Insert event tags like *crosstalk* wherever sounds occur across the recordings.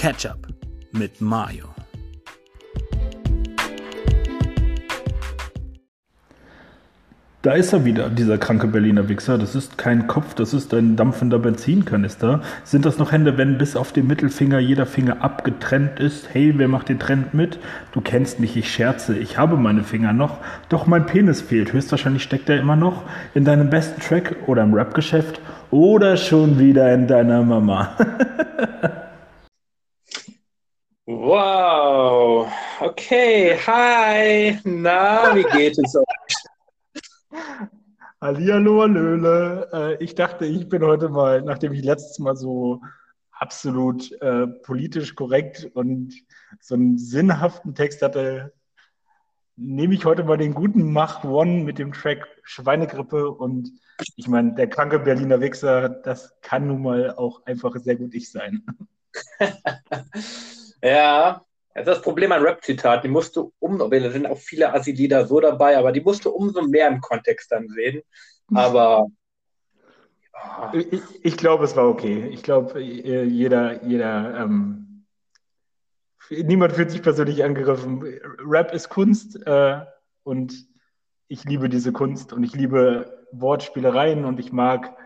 Ketchup mit Mayo. Da ist er wieder, dieser kranke Berliner Wichser. Das ist kein Kopf, das ist ein dampfender Benzinkanister. Sind das noch Hände, wenn bis auf den Mittelfinger jeder Finger abgetrennt ist? Hey, wer macht den Trend mit? Du kennst mich, ich scherze, ich habe meine Finger noch. Doch mein Penis fehlt. Höchstwahrscheinlich steckt er immer noch in deinem besten Track oder im Rapgeschäft oder schon wieder in deiner Mama. *laughs* wow. Okay, hi. Na, wie geht es euch? Hallihallo, Hallöle. Äh, ich dachte, ich bin heute mal, nachdem ich letztes Mal so absolut äh, politisch korrekt und so einen sinnhaften Text hatte, nehme ich heute mal den guten Mach One mit dem Track Schweinegrippe und ich meine, der kranke Berliner Wichser, das kann nun mal auch einfach sehr gut ich sein. *laughs* ja, das ist das Problem an Rap-Zitaten. Die musst du um, da sind auch viele Assi-Lieder so dabei, aber die musst du umso mehr im Kontext dann sehen. Aber. Ja. Ich, ich glaube, es war okay. Ich glaube, jeder, jeder, ähm, niemand fühlt sich persönlich angegriffen. Rap ist Kunst äh, und ich liebe diese Kunst und ich liebe Wortspielereien und ich mag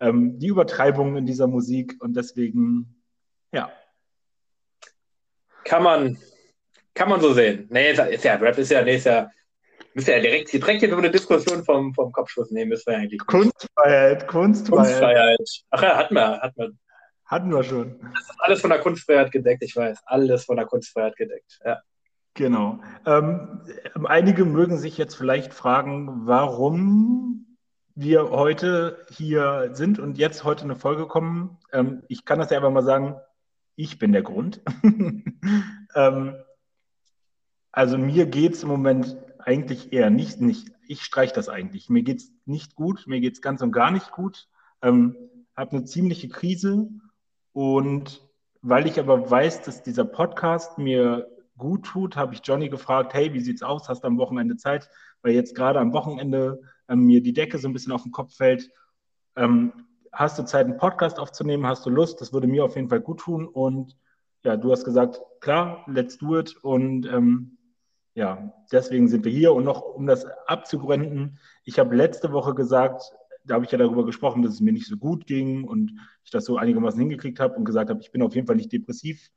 ähm, die Übertreibungen in dieser Musik und deswegen, ja, kann man, kann man so sehen. Nee, ist ja, Rap ist ja, nee, ist ja, müsst ja direkt, direkt hier so eine Diskussion vom, vom Kopfschuss nehmen, müssen wir eigentlich. Kunstfreiheit, Kunstfreiheit. Kunstfreiheit. Ach ja, hatten wir, hatten wir. Hatten wir schon. Das ist alles von der Kunstfreiheit gedeckt, ich weiß. Alles von der Kunstfreiheit gedeckt, ja. Genau. Ähm, einige mögen sich jetzt vielleicht fragen, warum wir heute hier sind und jetzt heute eine Folge kommen. Ähm, ich kann das ja einfach mal sagen, ich bin der Grund. *laughs* ähm, also mir geht es im Moment eigentlich eher nicht, nicht ich streiche das eigentlich. Mir geht es nicht gut, mir geht es ganz und gar nicht gut. Ähm, habe eine ziemliche Krise und weil ich aber weiß, dass dieser Podcast mir gut tut, habe ich Johnny gefragt, hey, wie sieht's aus? Hast du am Wochenende Zeit? Weil jetzt gerade am Wochenende ähm, mir die Decke so ein bisschen auf den Kopf fällt. Ähm, hast du Zeit, einen Podcast aufzunehmen? Hast du Lust? Das würde mir auf jeden Fall gut tun. Und ja, du hast gesagt, klar, let's do it. Und ähm, ja, deswegen sind wir hier. Und noch, um das abzugründen, ich habe letzte Woche gesagt, da habe ich ja darüber gesprochen, dass es mir nicht so gut ging und ich das so einigermaßen hingekriegt habe und gesagt habe, ich bin auf jeden Fall nicht depressiv.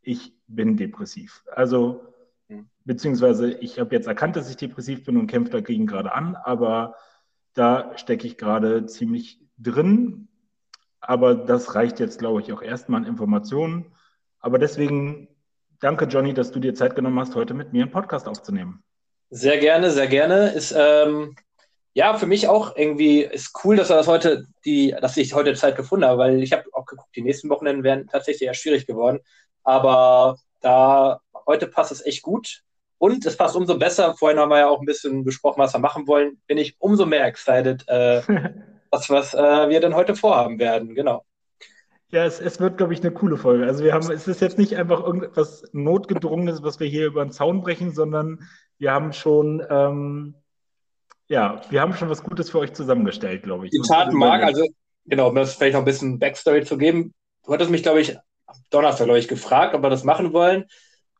Ich bin depressiv. Also, hm. beziehungsweise ich habe jetzt erkannt, dass ich depressiv bin und kämpfe dagegen gerade an, aber da stecke ich gerade ziemlich drin, aber das reicht jetzt, glaube ich, auch erstmal an Informationen. Aber deswegen danke, Johnny, dass du dir Zeit genommen hast, heute mit mir einen Podcast aufzunehmen. Sehr gerne, sehr gerne. Ist ähm, ja für mich auch irgendwie ist cool, dass das heute, die, dass ich heute Zeit gefunden habe, weil ich habe auch geguckt, die nächsten Wochenenden wären tatsächlich eher schwierig geworden. Aber da heute passt es echt gut. Und es passt umso besser. Vorhin haben wir ja auch ein bisschen besprochen, was wir machen wollen. Bin ich umso mehr excited, äh, *laughs* was, was äh, wir denn heute vorhaben werden. Genau. Ja, es, es wird, glaube ich, eine coole Folge. Also wir haben, es ist jetzt nicht einfach irgendwas Notgedrungenes, was wir hier über den Zaun brechen, sondern wir haben schon, ähm, ja, wir haben schon was Gutes für euch zusammengestellt, glaube ich. Die Taten mag, also genau, um das vielleicht noch ein bisschen Backstory zu geben. Du hattest mich, glaube ich, Donnerstag, glaube ich, gefragt, ob wir das machen wollen,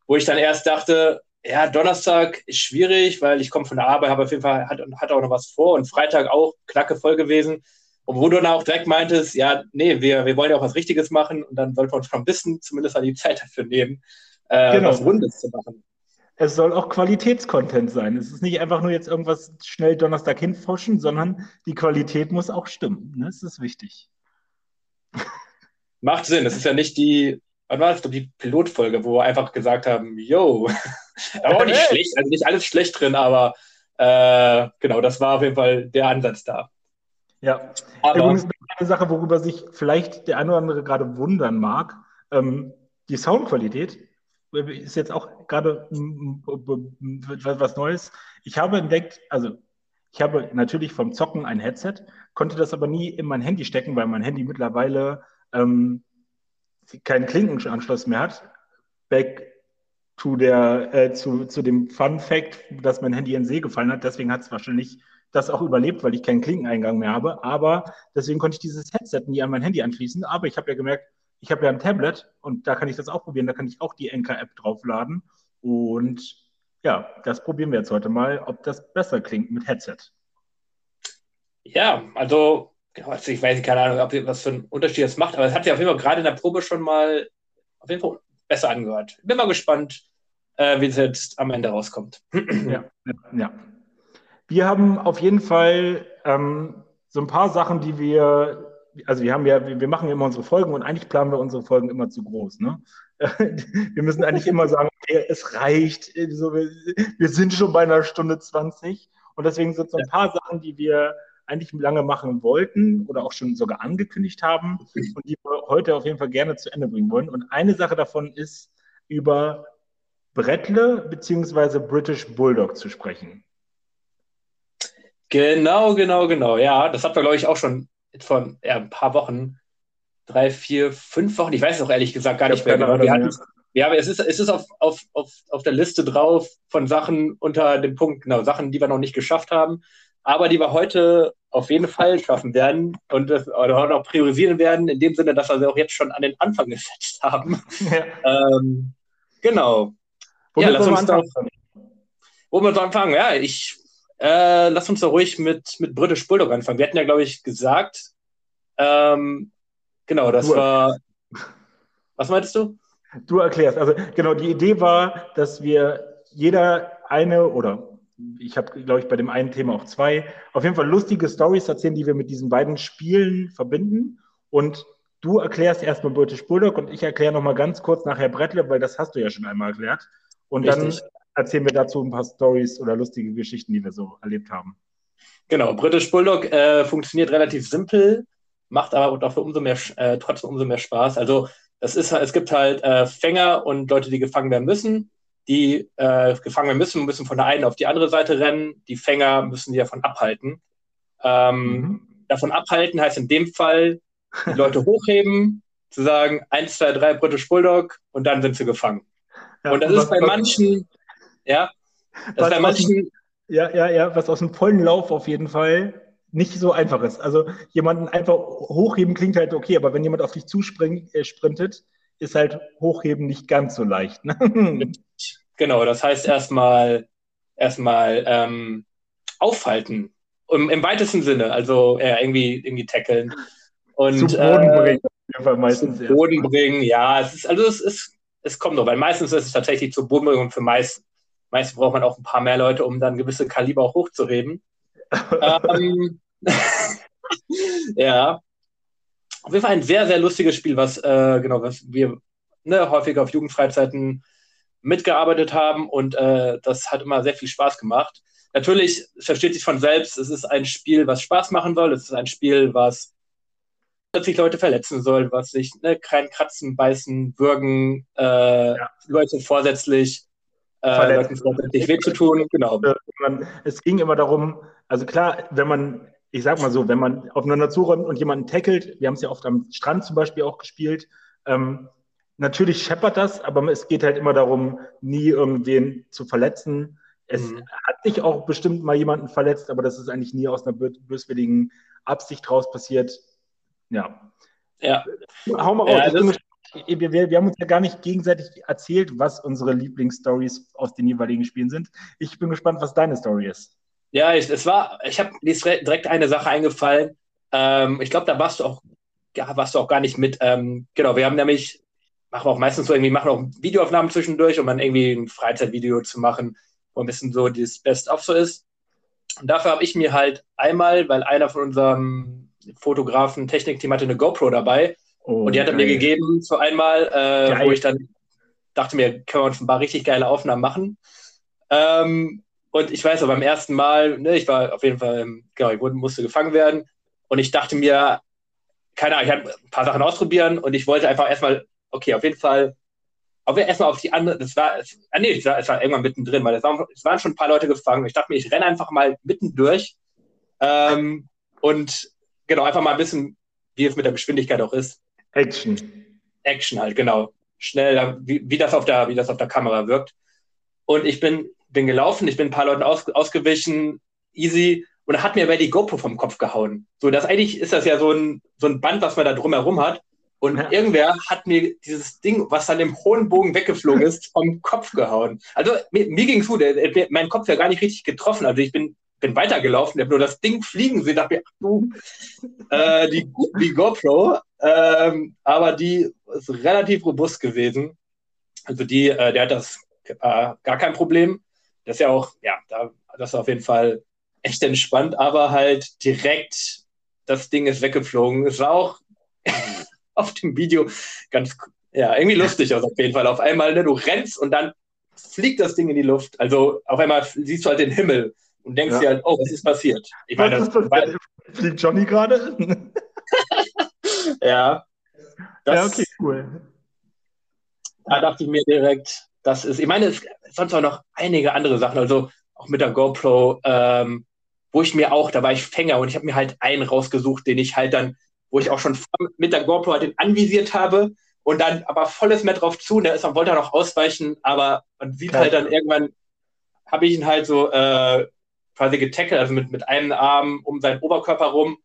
wo ich dann erst dachte, ja, Donnerstag ist schwierig, weil ich komme von der Arbeit, habe auf jeden Fall, hat, hat auch noch was vor und Freitag auch knacke voll gewesen. Und wo du dann auch direkt meintest, ja, nee, wir, wir wollen ja auch was Richtiges machen und dann sollten wir uns schon ein bisschen zumindest an die Zeit dafür nehmen, äh, genau. was Rundes zu machen. Es soll auch Qualitätscontent sein. Es ist nicht einfach nur jetzt irgendwas schnell Donnerstag hinforschen, sondern die Qualität muss auch stimmen. Ne? Das ist wichtig. Macht Sinn. Es ist ja nicht die, wann war das, die Pilotfolge, wo wir einfach gesagt haben, yo, *laughs* aber auch nicht schlecht, also nicht alles schlecht drin, aber äh, genau, das war auf jeden Fall der Ansatz da. Ja, aber, übrigens eine Sache, worüber sich vielleicht der eine oder andere gerade wundern mag, ähm, die Soundqualität ist jetzt auch gerade was Neues. Ich habe entdeckt, also ich habe natürlich vom Zocken ein Headset, konnte das aber nie in mein Handy stecken, weil mein Handy mittlerweile ähm, keinen Klinkenanschluss mehr hat. Back to der, äh, zu, zu dem Fun Fact, dass mein Handy in den See gefallen hat. Deswegen hat es wahrscheinlich das auch überlebt, weil ich keinen Klinkeneingang mehr habe. Aber deswegen konnte ich dieses Headset nie an mein Handy anschließen. Aber ich habe ja gemerkt, ich habe ja ein Tablet und da kann ich das auch probieren. Da kann ich auch die Enker-App draufladen. Und ja, das probieren wir jetzt heute mal, ob das besser klingt mit Headset. Ja, also, also ich weiß keine Ahnung, ob, was für einen Unterschied das macht, aber es hat sich auf jeden Fall gerade in der Probe schon mal auf jeden Fall besser angehört. Bin mal gespannt, äh, wie es jetzt am Ende rauskommt. *clears throat* ja, ja. Wir haben auf jeden Fall ähm, so ein paar Sachen, die wir also wir haben ja, wir machen immer unsere Folgen und eigentlich planen wir unsere Folgen immer zu groß. Ne? *laughs* Wir müssen eigentlich immer sagen, okay, es reicht, wir, sind schon bei einer Stunde 20 und deswegen sind so ein paar Sachen, die wir eigentlich lange machen wollten oder auch schon sogar angekündigt haben und die wir heute auf jeden Fall gerne zu Ende bringen wollen. Und eine Sache davon ist, über Brettle bzw. British Bulldog zu sprechen. Genau, genau, genau. Ja, das hat wir, glaube ich, auch schon vor ja, ein paar Wochen, drei, vier, fünf Wochen, ich weiß es auch ehrlich gesagt gar nicht mehr genau. Wir hatten, ja, aber es ist, es ist auf, auf, auf, auf der Liste drauf von Sachen unter dem Punkt, genau, Sachen, die wir noch nicht geschafft haben, aber die wir heute auf jeden Fall schaffen werden und das, oder auch priorisieren werden, in dem Sinne, dass wir sie auch jetzt schon an den Anfang gesetzt haben. Ja. Ähm, genau. Womit ja, lass uns womit wir anfangen? Ja, ich äh, lass uns doch ruhig mit, mit British Bulldog anfangen. Wir hatten ja, glaube ich, gesagt, ähm, genau, das du war. Was meintest du? Du erklärst. Also, genau, die Idee war, dass wir jeder eine oder ich habe, glaube ich, bei dem einen Thema auch zwei, auf jeden Fall lustige Stories erzählen, die wir mit diesen beiden Spielen verbinden. Und du erklärst erstmal British Bulldog und ich erkläre nochmal ganz kurz nachher Brettle, weil das hast du ja schon einmal erklärt. Und Richtig. dann erzählen wir dazu ein paar Stories oder lustige Geschichten, die wir so erlebt haben. Genau, British Bulldog äh, funktioniert relativ simpel, macht aber dafür umso mehr, äh, trotzdem umso mehr Spaß. Also es, ist, es gibt halt äh, Fänger und Leute, die gefangen werden müssen. Die äh, gefangen werden müssen, müssen von der einen auf die andere Seite rennen. Die Fänger müssen die davon abhalten. Ähm, mhm. Davon abhalten heißt in dem Fall, die Leute *laughs* hochheben, zu sagen, 1, 2, 3 British Bulldog und dann sind sie gefangen. Ja, und das ist bei manchen, ja. Das was manchen, ja, ja, ja, was aus dem vollen Lauf auf jeden Fall nicht so einfach ist. Also jemanden einfach hochheben klingt halt okay, aber wenn jemand auf dich zuspringt, äh, sprintet, ist halt hochheben nicht ganz so leicht. Ne? *laughs* Genau, das heißt erstmal erstmal ähm, aufhalten. Im, Im, weitesten Sinne, also äh, irgendwie, irgendwie tackeln. Und, zu Boden äh, bringen, auf jeden Fall meistens. Zu Boden erst. bringen, ja, es ist, also es ist, es kommt noch, weil meistens ist es tatsächlich zu Boden bringen und für meist, Meistens braucht man auch ein paar mehr Leute, um dann gewisse Kaliber auch hochzuheben. *laughs* ähm, *laughs* ja. Auf jeden Fall ein sehr, sehr lustiges Spiel, was, äh, genau, was wir ne, häufig auf Jugendfreizeiten mitgearbeitet haben und äh, das hat immer sehr viel Spaß gemacht. Natürlich versteht sich von selbst, es ist ein Spiel, was Spaß machen soll, es ist ein Spiel, was plötzlich Leute verletzen soll, was sich ne, kein Kratzen, Beißen, Würgen, äh, ja. Leute vorsätzlich äh, letztendlich weh zu tun. Genau. Es ging immer darum, also klar, wenn man, ich sag mal so, wenn man aufeinander zuräumt und jemanden tackelt, wir haben es ja oft am Strand zum Beispiel auch gespielt, ähm, natürlich scheppert das, aber es geht halt immer darum, nie irgendwen zu verletzen. Es mhm. hat sich auch bestimmt mal jemanden verletzt, aber das ist eigentlich nie aus einer böswilligen Absicht raus passiert. Ja. Ja. Hau mal raus. Ja, wir, wir, haben uns ja gar nicht gegenseitig erzählt, was unsere Lieblingsstories aus den jeweiligen Spielen sind. Ich bin gespannt, was deine Story ist. Ja, ich, es war, ich habe direkt eine Sache eingefallen. Ähm, ich glaube, da warst du auch, ja, warst du auch gar nicht mit. Ähm, genau, wir haben nämlich, machen wir auch meistens so irgendwie, machen auch Videoaufnahmen zwischendurch, um dann irgendwie ein Freizeitvideo zu machen, wo ein bisschen so das Best-of so ist. Und dafür habe ich mir halt einmal, weil einer von unserem Fotografen, Technikteam hatte eine GoPro dabei, Oh, und die hat er mir gegeben für einmal, äh, wo ich dann dachte mir, können wir uns ein paar richtig geile Aufnahmen machen. Ähm, und ich weiß, aber beim ersten Mal, ne, ich war auf jeden Fall, genau, ich musste gefangen werden. Und ich dachte mir, keine Ahnung, ich habe ein paar Sachen ausprobieren und ich wollte einfach erstmal, okay, auf jeden Fall, auf, erstmal auf die andere, das war, ah, nee, es war, es war irgendwann mittendrin, weil es, war, es waren schon ein paar Leute gefangen. Ich dachte mir, ich renne einfach mal mittendurch ähm, und genau, einfach mal ein bisschen, wie es mit der Geschwindigkeit auch ist. Action. Action halt, genau. Schnell, wie, wie, das auf der, wie das auf der Kamera wirkt. Und ich bin, bin gelaufen, ich bin ein paar Leuten aus, ausgewichen, easy, und hat mir aber die GoPro vom Kopf gehauen. So, das eigentlich ist das ja so ein, so ein Band, was man da drumherum hat. Und ja. irgendwer hat mir dieses Ding, was dann im hohen Bogen weggeflogen ist, vom Kopf gehauen. Also mir, mir ging es gut. Mein Kopf wäre gar nicht richtig getroffen. Also ich bin, bin weitergelaufen, habe nur das Ding fliegen sehen. Dachte mir, ach du, äh, die, die GoPro. Ähm, aber die ist relativ robust gewesen. Also die, äh, der hat das äh, gar kein Problem. Das ist ja auch, ja, da, das ist auf jeden Fall echt entspannt, aber halt direkt das Ding ist weggeflogen. Es war auch *laughs* *laughs* auf dem Video ganz, ja, irgendwie lustig aus *laughs* auf jeden Fall. Auf einmal, ne, du rennst und dann fliegt das Ding in die Luft. Also auf einmal siehst du halt den Himmel und denkst ja. dir halt, oh, was ist passiert? Ich meine, ist passiert? Fliegt Johnny gerade? *laughs* ja. Das, ja, okay, cool. Da dachte ich mir direkt, das ist, ich meine, es sonst auch noch einige andere Sachen, also auch mit der GoPro, ähm, wo ich mir auch, da war ich Fänger und ich habe mir halt einen rausgesucht, den ich halt dann wo ich auch schon mit der GoPro halt den anvisiert habe und dann aber volles mehr drauf zu. Und der ist, man wollte er noch ausweichen, aber man sieht halt dann irgendwann, habe ich ihn halt so äh, quasi getackelt, also mit, mit einem Arm um seinen Oberkörper rum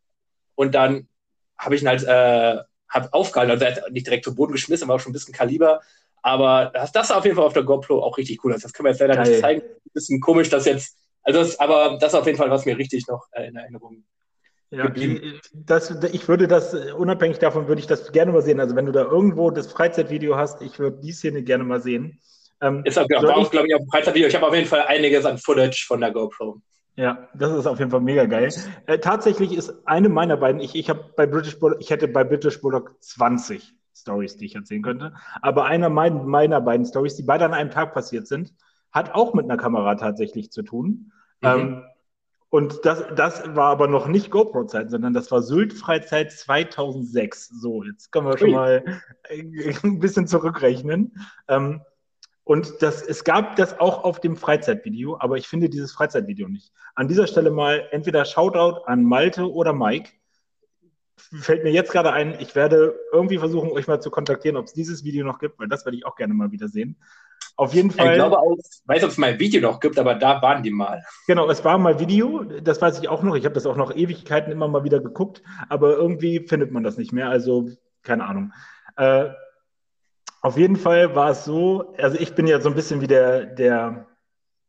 und dann habe ich ihn halt äh, hab aufgehalten. Also er hat nicht direkt zu Boden geschmissen, war auch schon ein bisschen Kaliber. Aber das, das auf jeden Fall auf der GoPro auch richtig cool. Das können wir jetzt leider Geil. nicht zeigen. Ein bisschen komisch, dass jetzt, also das, aber das ist auf jeden Fall, was mir richtig noch äh, in Erinnerung ja, das, ich würde das, unabhängig davon, würde ich das gerne mal sehen. Also wenn du da irgendwo das Freizeitvideo hast, ich würde die Szene gerne mal sehen. Ähm, ist auch, war auch, glaube ich, auf dem Freizeitvideo. Ich habe auf jeden Fall einiges an Footage von der GoPro. Ja, das ist auf jeden Fall mega geil. Äh, tatsächlich ist eine meiner beiden, ich, ich habe bei British Bulldog, ich hätte bei British Bulldog 20 Stories, die ich erzählen könnte. Aber einer meiner, meiner beiden Stories, die beide an einem Tag passiert sind, hat auch mit einer Kamera tatsächlich zu tun. Mhm. Ähm, und das, das war aber noch nicht GoPro-Zeit, sondern das war Sylt-Freizeit 2006. So, jetzt können wir schon mal *laughs* ein bisschen zurückrechnen. Ähm, und das, es gab das auch auf dem Freizeitvideo, aber ich finde dieses Freizeitvideo nicht. An dieser Stelle mal entweder Shoutout an Malte oder Mike. Fällt mir jetzt gerade ein, ich werde irgendwie versuchen, euch mal zu kontaktieren, ob es dieses Video noch gibt, weil das werde ich auch gerne mal wieder sehen. Auf jeden Fall. Ich glaube auch, ich weiß, ob es mal ein Video noch gibt, aber da waren die mal. Genau, es war mal Video, das weiß ich auch noch. Ich habe das auch noch Ewigkeiten immer mal wieder geguckt, aber irgendwie findet man das nicht mehr. Also, keine Ahnung. Äh, auf jeden Fall war es so, also ich bin ja so ein bisschen wie der, der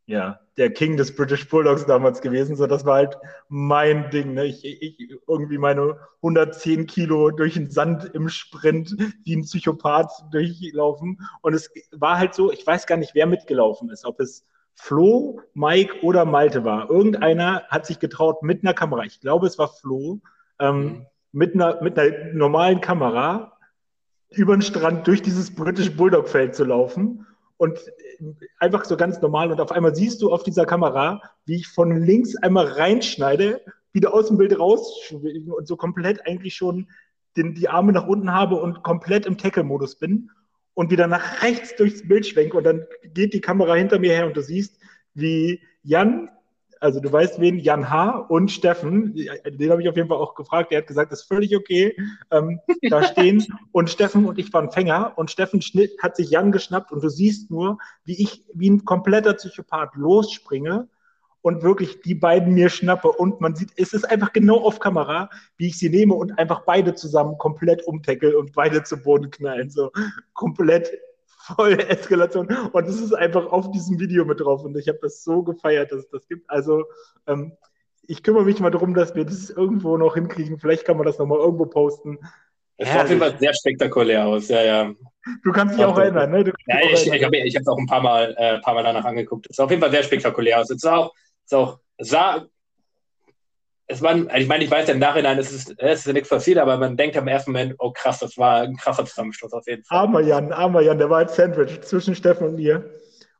ja, der King des British Bulldogs damals gewesen. So, das war halt mein Ding. Ne? Ich, ich irgendwie meine 110 Kilo durch den Sand im Sprint wie ein Psychopath durchlaufen. Und es war halt so, ich weiß gar nicht, wer mitgelaufen ist, ob es Flo, Mike oder Malte war. Irgendeiner hat sich getraut mit einer Kamera. Ich glaube, es war Flo. Ähm, mhm. mit, einer, mit einer normalen Kamera über den Strand durch dieses British Bulldog Feld zu laufen und einfach so ganz normal. Und auf einmal siehst du auf dieser Kamera, wie ich von links einmal reinschneide, wieder aus dem Bild raus und so komplett eigentlich schon den, die Arme nach unten habe und komplett im Tackle-Modus bin und wieder nach rechts durchs Bild schwenke und dann geht die Kamera hinter mir her und du siehst, wie Jan also du weißt wen, Jan H. und Steffen, den habe ich auf jeden Fall auch gefragt, der hat gesagt, das ist völlig okay, ähm, da stehen *laughs* und Steffen und ich waren Fänger und Steffen schnitt, hat sich Jan geschnappt und du siehst nur, wie ich wie ein kompletter Psychopath losspringe und wirklich die beiden mir schnappe. Und man sieht, es ist einfach genau auf Kamera, wie ich sie nehme und einfach beide zusammen komplett umtackle und beide zu Boden knallen, so komplett voll Eskalation. Und es ist einfach auf diesem Video mit drauf. Und ich habe das so gefeiert, dass es das gibt. Also ähm, ich kümmere mich mal darum, dass wir das irgendwo noch hinkriegen. Vielleicht kann man das nochmal irgendwo posten. Es sah auf jeden Fall sehr spektakulär aus, ja, ja. Du kannst dich auch erinnern, ne? ja, ich, ich habe es auch ein paar Mal, äh, paar Mal danach angeguckt. Es sah auf jeden Fall sehr spektakulär aus. Es sah auch, es auch, sah es war, also ich meine, ich weiß ja im Nachhinein, es ist, es ist ja nichts passiert, aber man denkt am ersten Moment, oh krass, das war ein krasser Zusammenstoß auf jeden Fall. Armer Jan, armer Jan, der war ein Sandwich zwischen Steffen und mir.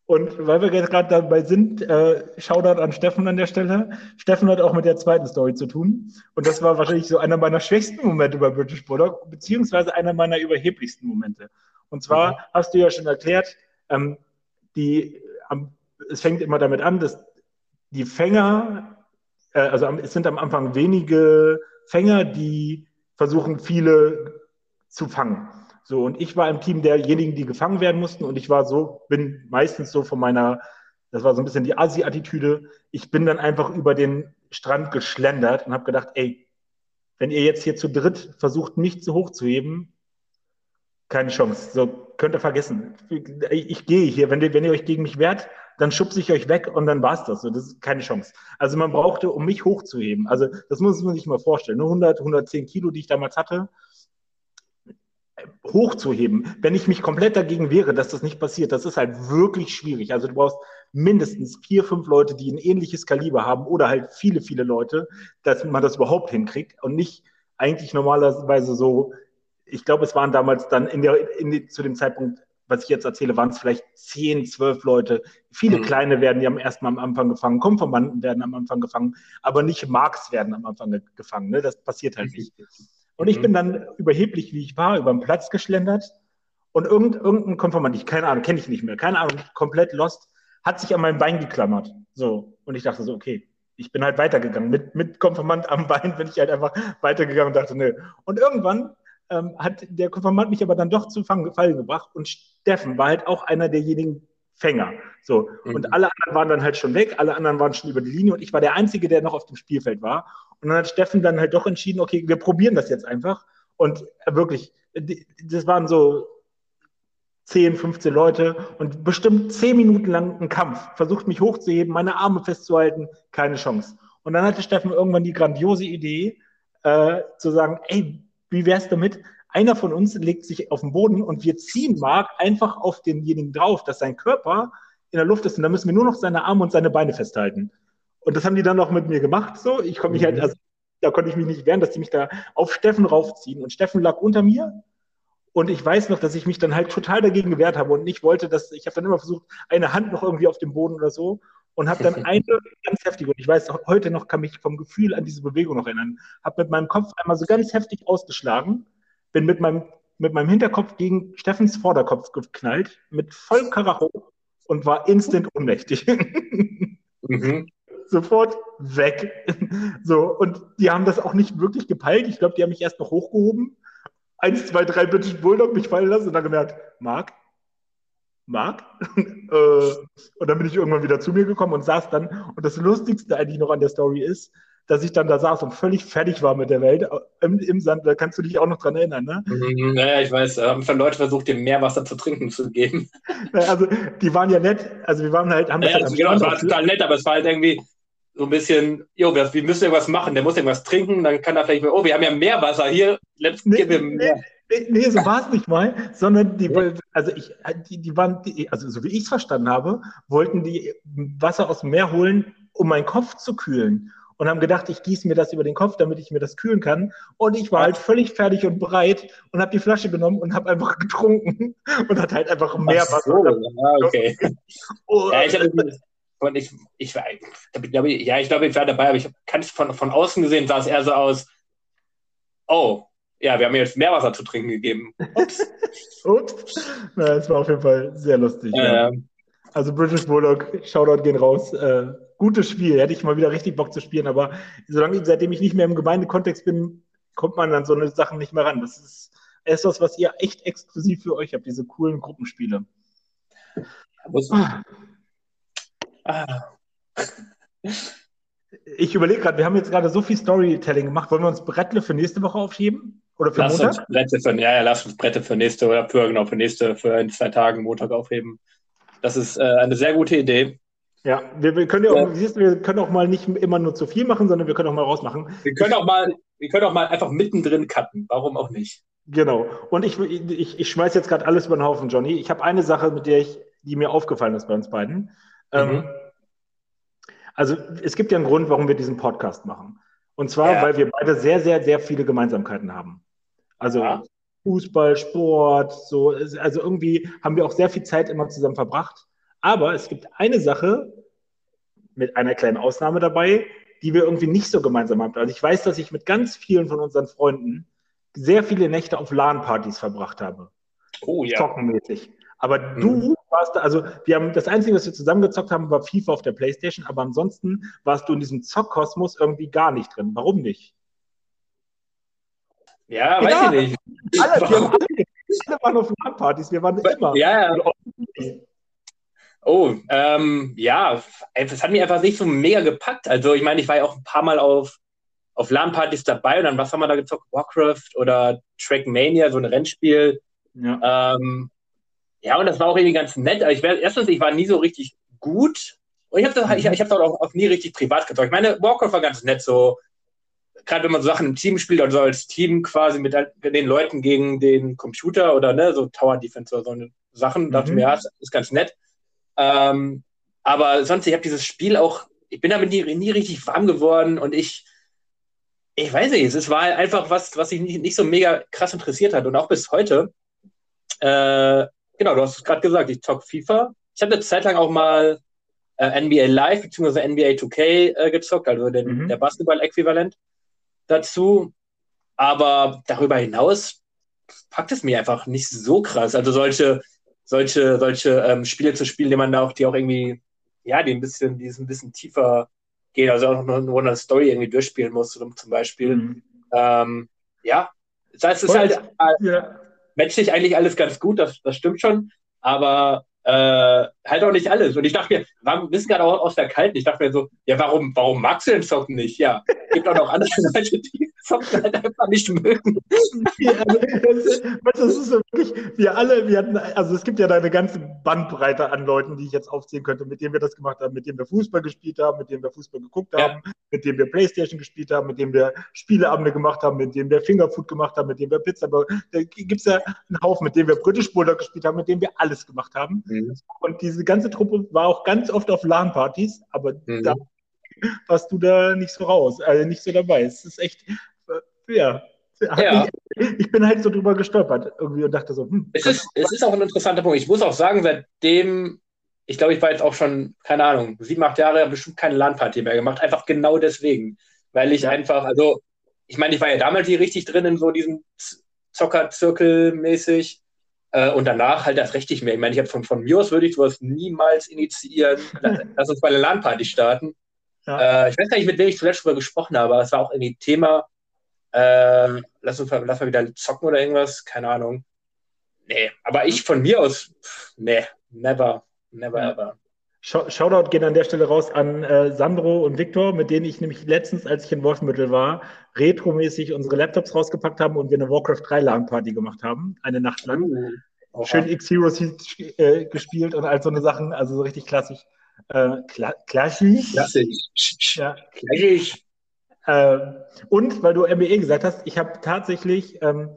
Und weil wir jetzt gerade dabei sind, äh, Shoutout an Steffen an der Stelle. Steffen hat auch mit der zweiten Story zu tun. Und das war wahrscheinlich so einer meiner schwächsten Momente bei British Bulldog, beziehungsweise einer meiner überheblichsten Momente. Und zwar okay. hast du ja schon erklärt, ähm, die, ähm, es fängt immer damit an, dass die Fänger äh, also es sind am Anfang wenige Fänger, die versuchen, viele zu fangen. So, und ich war im Team derjenigen, die gefangen werden mussten, und ich war so, bin meistens so von meiner, das war so ein bisschen die Asi-Attitüde, ich bin dann einfach über den Strand geschlendert und habe gedacht, ey, wenn ihr jetzt hier zu dritt versucht, mich zu hoch zu heben, Keine Chance. So, könnt ihr vergessen. Ich, ich gehe hier. Wenn wenn ihr euch gegen mich wehrt, dann schubse ich euch weg und dann war's das. So, das ist keine Chance. Also man brauchte, um mich hochzuheben. Also das muss man sich mal vorstellen. Nur 100, 110 Kilo, die ich damals hatte, hochzuheben. Wenn ich mich komplett dagegen wehre, dass das nicht passiert, das ist halt wirklich schwierig. Also du brauchst mindestens vier, fünf Leute, die ein ähnliches Kaliber haben oder halt viele, viele Leute, dass man das überhaupt hinkriegt und nicht eigentlich normalerweise so, ich glaube, es waren damals dann in der, in zu dem Zeitpunkt, was ich jetzt erzähle, waren es vielleicht zehn, zwölf Leute. Viele mhm. kleine werden, die am ersten Mal am Anfang gefangen, Konformanten werden am Anfang gefangen, aber nicht Marks werden am Anfang gefangen. Ne? Das passiert halt nicht. Und ich mhm. bin dann überheblich, wie ich war, über den Platz geschlendert und irgend, irgendein Konformant, ich keine Ahnung, kenne ich nicht mehr, keine Ahnung, komplett lost, hat sich an mein Bein geklammert. So. Und ich dachte so, okay, ich bin halt weitergegangen. Mit, mit Konfirmand am Bein bin ich halt einfach weitergegangen und dachte, nö. Und irgendwann ähm, hat der Konfirmand mich aber dann doch zu Fallen gebracht und Steffen war halt auch einer derjenigen Fänger. So. Mhm. Und alle anderen waren dann halt schon weg, alle anderen waren schon über die Linie und ich war der Einzige, der noch auf dem Spielfeld war. Und dann hat Steffen dann halt doch entschieden, okay, wir probieren das jetzt einfach. Und wirklich, das waren so 10, 15 Leute und bestimmt 10 Minuten lang ein Kampf. Versucht mich hochzuheben, meine Arme festzuhalten, keine Chance. Und dann hatte Steffen irgendwann die grandiose Idee, äh, zu sagen, ey, wie wär's damit? Einer von uns legt sich auf den Boden und wir ziehen Mark einfach auf denjenigen drauf, dass sein Körper in der Luft ist und dann müssen wir nur noch seine Arme und seine Beine festhalten. Und das haben die dann noch mit mir gemacht, so. Ich konnte mich halt, mhm. also, da konnte ich mich nicht wehren, dass die mich da auf Steffen raufziehen. Und Steffen lag unter mir. Und ich weiß noch, dass ich mich dann halt total dagegen gewehrt habe und nicht wollte, dass ich habe dann immer versucht, eine Hand noch irgendwie auf dem Boden oder so und habe dann *laughs* eine ganz heftig und ich weiß heute noch, kann mich vom Gefühl an diese Bewegung noch erinnern, habe mit meinem Kopf einmal so ganz heftig ausgeschlagen bin mit meinem, mit meinem Hinterkopf gegen Steffens Vorderkopf geknallt, mit vollem Karacho und war instant ohnmächtig. Mhm. *laughs* Sofort weg. So, und die haben das auch nicht wirklich gepeilt. Ich glaube, die haben mich erst noch hochgehoben. Eins, zwei, drei British Bulldog mich fallen lassen und dann gemerkt, Marc, Marc. *laughs* Äh, und dann bin ich irgendwann wieder zu mir gekommen und saß dann. Und das Lustigste eigentlich noch an der Story ist, dass ich dann da saß und völlig fertig war mit der Welt im, im Sand. Da kannst du dich auch noch dran erinnern, ne? Mhm, naja, ich weiß. Haben schon Leute versucht, dem Meerwasser zu trinken zu geben. *laughs* Also, die waren ja nett. Also, wir waren halt. Haben naja, also, genau, es war total nett, aber es war halt irgendwie so ein bisschen, jo, wir, wir müssen irgendwas machen. Der muss irgendwas trinken, dann kann er vielleicht, oh, wir haben ja Meerwasser hier. Let's nee, give him mehr. Nee, nee, so *laughs* war es nicht mal, sondern die, also ich, die, die waren, die, also so wie ich es verstanden habe, wollten die Wasser aus dem Meer holen, um meinen Kopf zu kühlen und haben gedacht, ich gieße mir das über den Kopf, damit ich mir das kühlen kann. Und ich war halt völlig fertig und bereit und habe die Flasche genommen und habe einfach *laughs* getrunken und hat halt einfach mehr Ach so, Wasser. Ja, okay. *laughs* Oh, ja, ich hatte, und ich, ich, war, ich glaube, ja, ich glaube, ich war dabei, aber ich kann es von, von außen gesehen, sah es eher so aus, oh, ja, wir haben jetzt Meerwasser zu trinken gegeben. Ups. Ups. Na, es war auf jeden Fall sehr lustig. Ja. Also British Bulldog, Shoutout gehen raus. Äh, gutes Spiel, hätte ich mal wieder richtig Bock zu spielen, aber solange, seitdem ich nicht mehr im Gemeindekontext bin, kommt man an so eine Sachen nicht mehr ran. Das ist etwas, was ihr echt exklusiv für euch habt, diese coolen Gruppenspiele. Ah. Ah. Ich überlege gerade, wir haben jetzt gerade so viel Storytelling gemacht. Wollen wir uns Brettle für nächste Woche aufschieben? Oder für lass Montag? Uns Brette für, ja, ja, lass uns Brette für nächste oder für, genau, für nächste, für in zwei Tagen Montag aufheben. Das ist äh, eine sehr gute Idee. Ja, wir, wir können ja auch, ja. wir können auch mal nicht immer nur zu viel machen, sondern wir können auch mal rausmachen. Wir können auch mal, wir können auch mal einfach mittendrin cutten. Warum auch nicht? Genau. Und ich, ich, ich schmeiß jetzt gerade alles über den Haufen, Johnny. Ich habe eine Sache, mit der ich, die mir aufgefallen ist bei uns beiden. Ähm, mhm. Ähm, also es gibt ja einen Grund, warum wir diesen Podcast machen. Und zwar, ja. weil wir beide sehr, sehr, sehr viele Gemeinsamkeiten haben. Also ja. Fußball, Sport, so, also irgendwie haben wir auch sehr viel Zeit immer zusammen verbracht. Aber es gibt eine Sache mit einer kleinen Ausnahme dabei, die wir irgendwie nicht so gemeinsam haben. Also ich weiß, dass ich mit ganz vielen von unseren Freunden sehr viele Nächte auf LAN-Partys verbracht habe. Oh ja. Zockenmäßig. Aber mhm. du warst da, also wir haben das Einzige, was wir zusammengezockt haben, war FIFA auf der Playstation, aber ansonsten warst du in diesem Zockkosmos irgendwie gar nicht drin. Warum nicht? Ja, weiß ja, ich nicht. Alle, wir *laughs* alle, alle waren auf LAN-Partys, wir waren immer. Ja, ja. Oh, ähm, ja, es hat mich einfach nicht so mega gepackt. Also ich meine, ich war ja auch ein paar Mal auf, auf LAN-Partys dabei und dann was haben wir da gezockt? Warcraft oder Trackmania, so ein Rennspiel. Ja. Ähm, ja, und das war auch irgendwie ganz nett. Ich wär, erstens, ich war nie so richtig gut. Und ich habe mhm. ich, ich hab auch, auch nie richtig privat gezockt. Ich meine, Warcraft war ganz nett, so gerade wenn man so Sachen im Team spielt, also als Team quasi mit den Leuten gegen den Computer oder ne, so Tower Defense oder so eine Sachen, mhm. dachte mir, ja, ist ganz nett. Ähm, aber sonst, ich habe dieses Spiel auch, ich bin damit nie, nie richtig warm geworden und ich, ich weiß nicht, es war einfach was, was sich nicht, nicht so mega krass interessiert hat und auch bis heute. Äh, genau, du hast es gerade gesagt, ich zock FIFA. Ich habe eine Zeit lang auch mal äh, NBA Live bzw. NBA 2K äh, gezockt, also den, mhm. der Basketball-Äquivalent dazu. Aber darüber hinaus packt es mir einfach nicht so krass. Also solche, solche, solche ähm, Spiele zu spielen, die man da auch, die auch irgendwie, ja, die ein bisschen, die ein bisschen tiefer gehen, also auch noch nur eine Story irgendwie durchspielen muss, zum Beispiel. Mhm. Ähm, ja, das heißt, es ist halt äh, ja. menschlich eigentlich alles ganz gut, das, das stimmt schon, aber äh, halt auch nicht alles. Und ich dachte mir, wir wissen gerade auch aus der Kalten, ich dachte mir so, ja, warum, warum magst du den Zocken nicht? Ja, gibt auch noch andere *laughs* Leute, die Zocken halt einfach nicht mögen. Ja, also, das, ist so wirklich, wir alle, wir hatten, also es gibt ja da eine ganze Bandbreite an Leuten, die ich jetzt aufzählen könnte, mit denen wir das gemacht haben, mit denen wir Fußball gespielt haben, mit denen wir Fußball geguckt haben, ja. mit denen wir Playstation gespielt haben, mit denen wir Spieleabende gemacht haben, mit denen wir Fingerfood gemacht haben, mit denen wir Pizza, da gibt es ja einen Haufen, mit denen wir British Bulldog gespielt haben, mit denen wir alles gemacht haben. Mhm. Und diese ganze Truppe war auch ganz oft auf LAN-Partys, aber mhm. da warst du da nicht so raus, also nicht so dabei. Es ist echt, ja. ja. Ich, ich, bin halt so drüber gestolpert irgendwie und dachte so, hm, es ist, es ist auch ein interessanter Punkt. Ich muss auch sagen, seitdem, ich glaube, ich war jetzt auch schon, keine Ahnung, sieben, acht Jahre bestimmt keine LAN-Party mehr gemacht, einfach genau deswegen. Weil ich ja. einfach, also, ich meine, ich war ja damals hier richtig drin in so diesem Zockerzirkel mäßig. Äh, und danach halt das recht nicht mehr. Ich meine, ich habe von, von mir aus würde ich sowas niemals initiieren. *laughs* Lass uns bei einer LAN-Party starten. Ja. Äh, ich weiß gar nicht, mit wem ich zuletzt darüber gesprochen habe, aber es war auch irgendwie Thema, äh, lass uns lass mal wieder zocken oder irgendwas, keine Ahnung. Nee, aber ich von mir aus, pff, nee, never, never ja. ever. Shoutout geht an der Stelle raus an äh, Sandro und Viktor, mit denen ich nämlich letztens, als ich in Wolfmittel war, retromäßig unsere Laptops rausgepackt haben und wir eine Warcraft 3 LAN-Party gemacht haben, eine Nacht lang. Oh, Schön X-Heroes äh, gespielt und all so eine Sachen, also so richtig klassisch. Äh, kla klassisch. Klassisch. Ja. Klassisch. Äh, und weil du MBE gesagt hast, ich habe tatsächlich, ähm,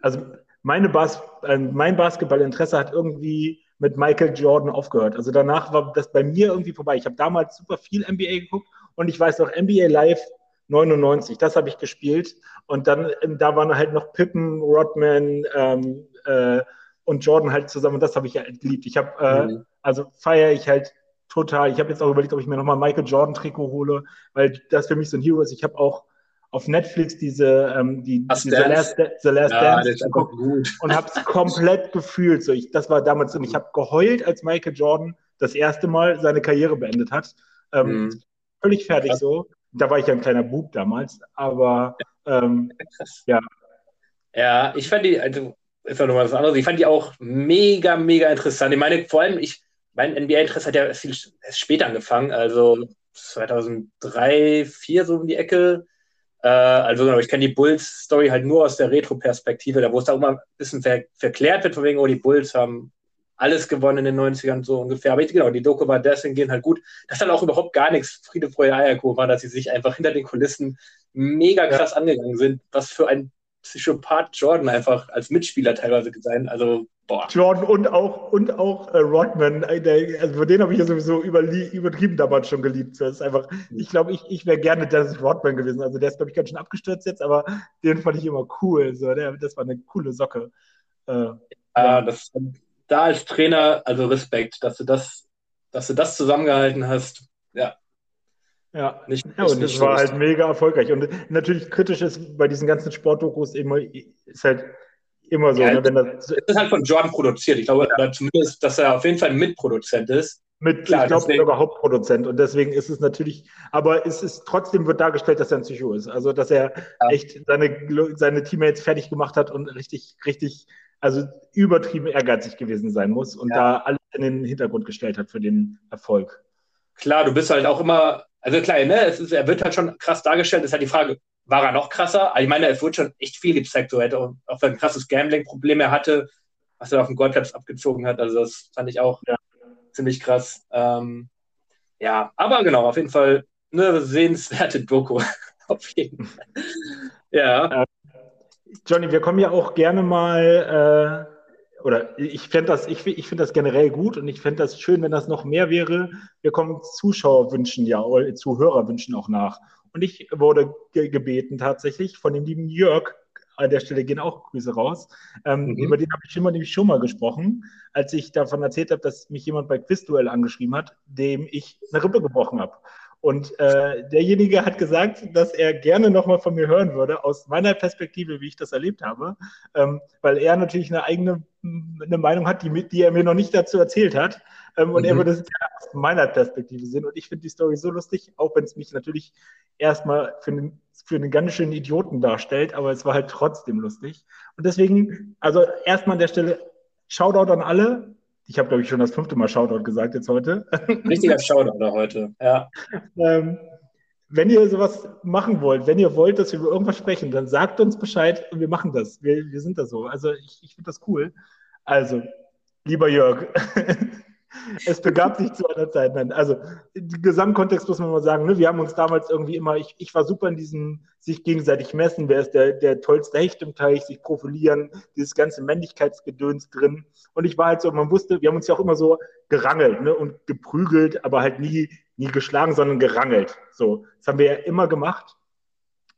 also meine Bas äh, mein Basketballinteresse hat irgendwie mit Michael Jordan aufgehört. Also danach war das bei mir irgendwie vorbei. Ich habe damals super viel NBA geguckt und ich weiß noch, NBA Live 99, das habe ich gespielt. Und dann, ähm, da waren halt noch Pippen, Rodman ähm, äh, und Jordan halt zusammen und das habe ich halt geliebt. Ich habe, äh, mhm. also feiere ich halt total. Ich habe jetzt auch überlegt, ob ich mir nochmal Michael Jordan Trikot hole, weil das für mich so ein Hero ist. Ich habe auch auf Netflix diese, ähm, die, diese The Last, The Last ja, Dance geguckt und habe es komplett gefühlt. So, ich, das war damals und ich habe geheult, als Michael Jordan das erste Mal seine Karriere beendet hat. Ähm, mhm. Völlig fertig Krass. so. Da war ich ja ein kleiner Bub damals, aber ähm, ja. Ja, ich fand die, also ist ja nochmal was anderes. Ich fand die auch mega, mega interessant. Ich meine, vor allem, ich, mein NBA-Interesse hat ja viel später angefangen, also 2003, 2004 so um die Ecke. Äh, also genau, ich kenne die Bulls-Story halt nur aus der Retro-Perspektive, da wo es da auch mal ein bisschen ver verklärt wird, von wegen, oh, die Bulls haben alles gewonnen in den 90ern so ungefähr. Aber ich, genau, die Doku war deswegen gehen halt gut, dass dann auch überhaupt gar nichts Friede, Freude, Eierkuchen war, dass sie sich einfach hinter den Kulissen mega krass ja. angegangen sind. Was für ein Psychopath Jordan einfach als Mitspieler teilweise sein. Also, boah. Jordan und auch, und auch äh, Rodman, äh, der, also den habe ich ja sowieso übertrieben damals schon geliebt. Das ist einfach, mhm. ich glaube, ich, ich wäre gerne Dennis Rodman gewesen. Also der ist, glaube ich, ganz schön abgestürzt jetzt, aber den fand ich immer cool. So, der, das war eine coole Socke. Äh, ja, ja. Das, da als Trainer, also Respekt, dass du das, dass du das zusammengehalten hast. Ja, ja, nicht, ja und das war halt mega erfolgreich. Und natürlich kritisch ist bei diesen ganzen Sportdokus immer, ist halt immer so. Ja, ne, wenn das, es ist halt von Jordan produziert. Ich glaube, ja. zumindest, dass er auf jeden Fall Mitproduzent ist. Mit, Klar, ich glaube, sogar Hauptproduzent. Und deswegen ist es natürlich, aber es ist trotzdem wird dargestellt, dass er ein Psycho ist. Also, dass er ja. echt seine, seine Teammates fertig gemacht hat und richtig, richtig, also übertrieben ehrgeizig gewesen sein muss und da alles in den Hintergrund gestellt hat für den Erfolg. Klar, du bist halt auch immer also klar, ne, es ist, er wird halt schon krass dargestellt. ist halt die Frage, war er noch krasser? Also ich meine, es wurde schon echt viel gezeigt. So, hätte auch, auch ein krasses Gambling-Problem er hatte, was er auf dem Goldplatz abgezogen hat. Also das fand ich auch ja. ziemlich krass. Ähm, ja, aber genau, auf jeden Fall eine sehenswerte Doku. *laughs* auf jeden Fall. Ja. Äh, Johnny, wir kommen ja auch gerne mal, äh, oder ich fände das, ich, ich finde das generell gut und ich fände das schön, wenn das noch mehr wäre. Wir kommen Zuschauerwünschen ja, Zuhörerwünschen auch nach. Und ich wurde ge gebeten tatsächlich von dem lieben Jörg, an der Stelle gehen auch Grüße raus. Ähm, mhm. Über den habe ich immer nämlich schon mal gesprochen, als ich davon erzählt habe, dass mich jemand bei Quizduell angeschrieben hat, dem ich eine Rippe gebrochen habe. Und äh, derjenige hat gesagt, dass er gerne nochmal von mir hören würde, aus meiner Perspektive, wie ich das erlebt habe, ähm, weil er natürlich eine eigene eine Meinung hat, die, die er mir noch nicht dazu erzählt hat. Ähm, und mhm. er würde es gerne aus meiner Perspektive sehen. Und ich finde die Story so lustig, auch wenn es mich natürlich erstmal für einen, für einen ganz schönen Idioten darstellt, aber es war halt trotzdem lustig. Und deswegen, also erstmal an der Stelle, Shoutout an alle, ich habe, glaube ich, schon das fünfte Mal Shoutout gesagt jetzt heute. *laughs* Richtiger Shoutout heute, ja. ähm, wenn ihr sowas machen wollt, wenn ihr wollt, dass wir über irgendwas sprechen, dann sagt uns Bescheid und wir machen das. Wir, wir sind da so. Also ich, ich finde das cool. Also, lieber Jörg, *laughs* es begab sich zu einer Zeit. Nein, also im Gesamtkontext muss man mal sagen, ne, wir haben uns damals irgendwie immer, ich, ich war super in diesem sich gegenseitig messen, wer ist der, der tollste Hecht im Teich, sich profilieren, dieses ganze Männlichkeitsgedöns drin. Und ich war halt so, man wusste, wir haben uns ja auch immer so gerangelt ne, und geprügelt, aber halt nie, nie geschlagen, sondern gerangelt. So, das haben wir ja immer gemacht.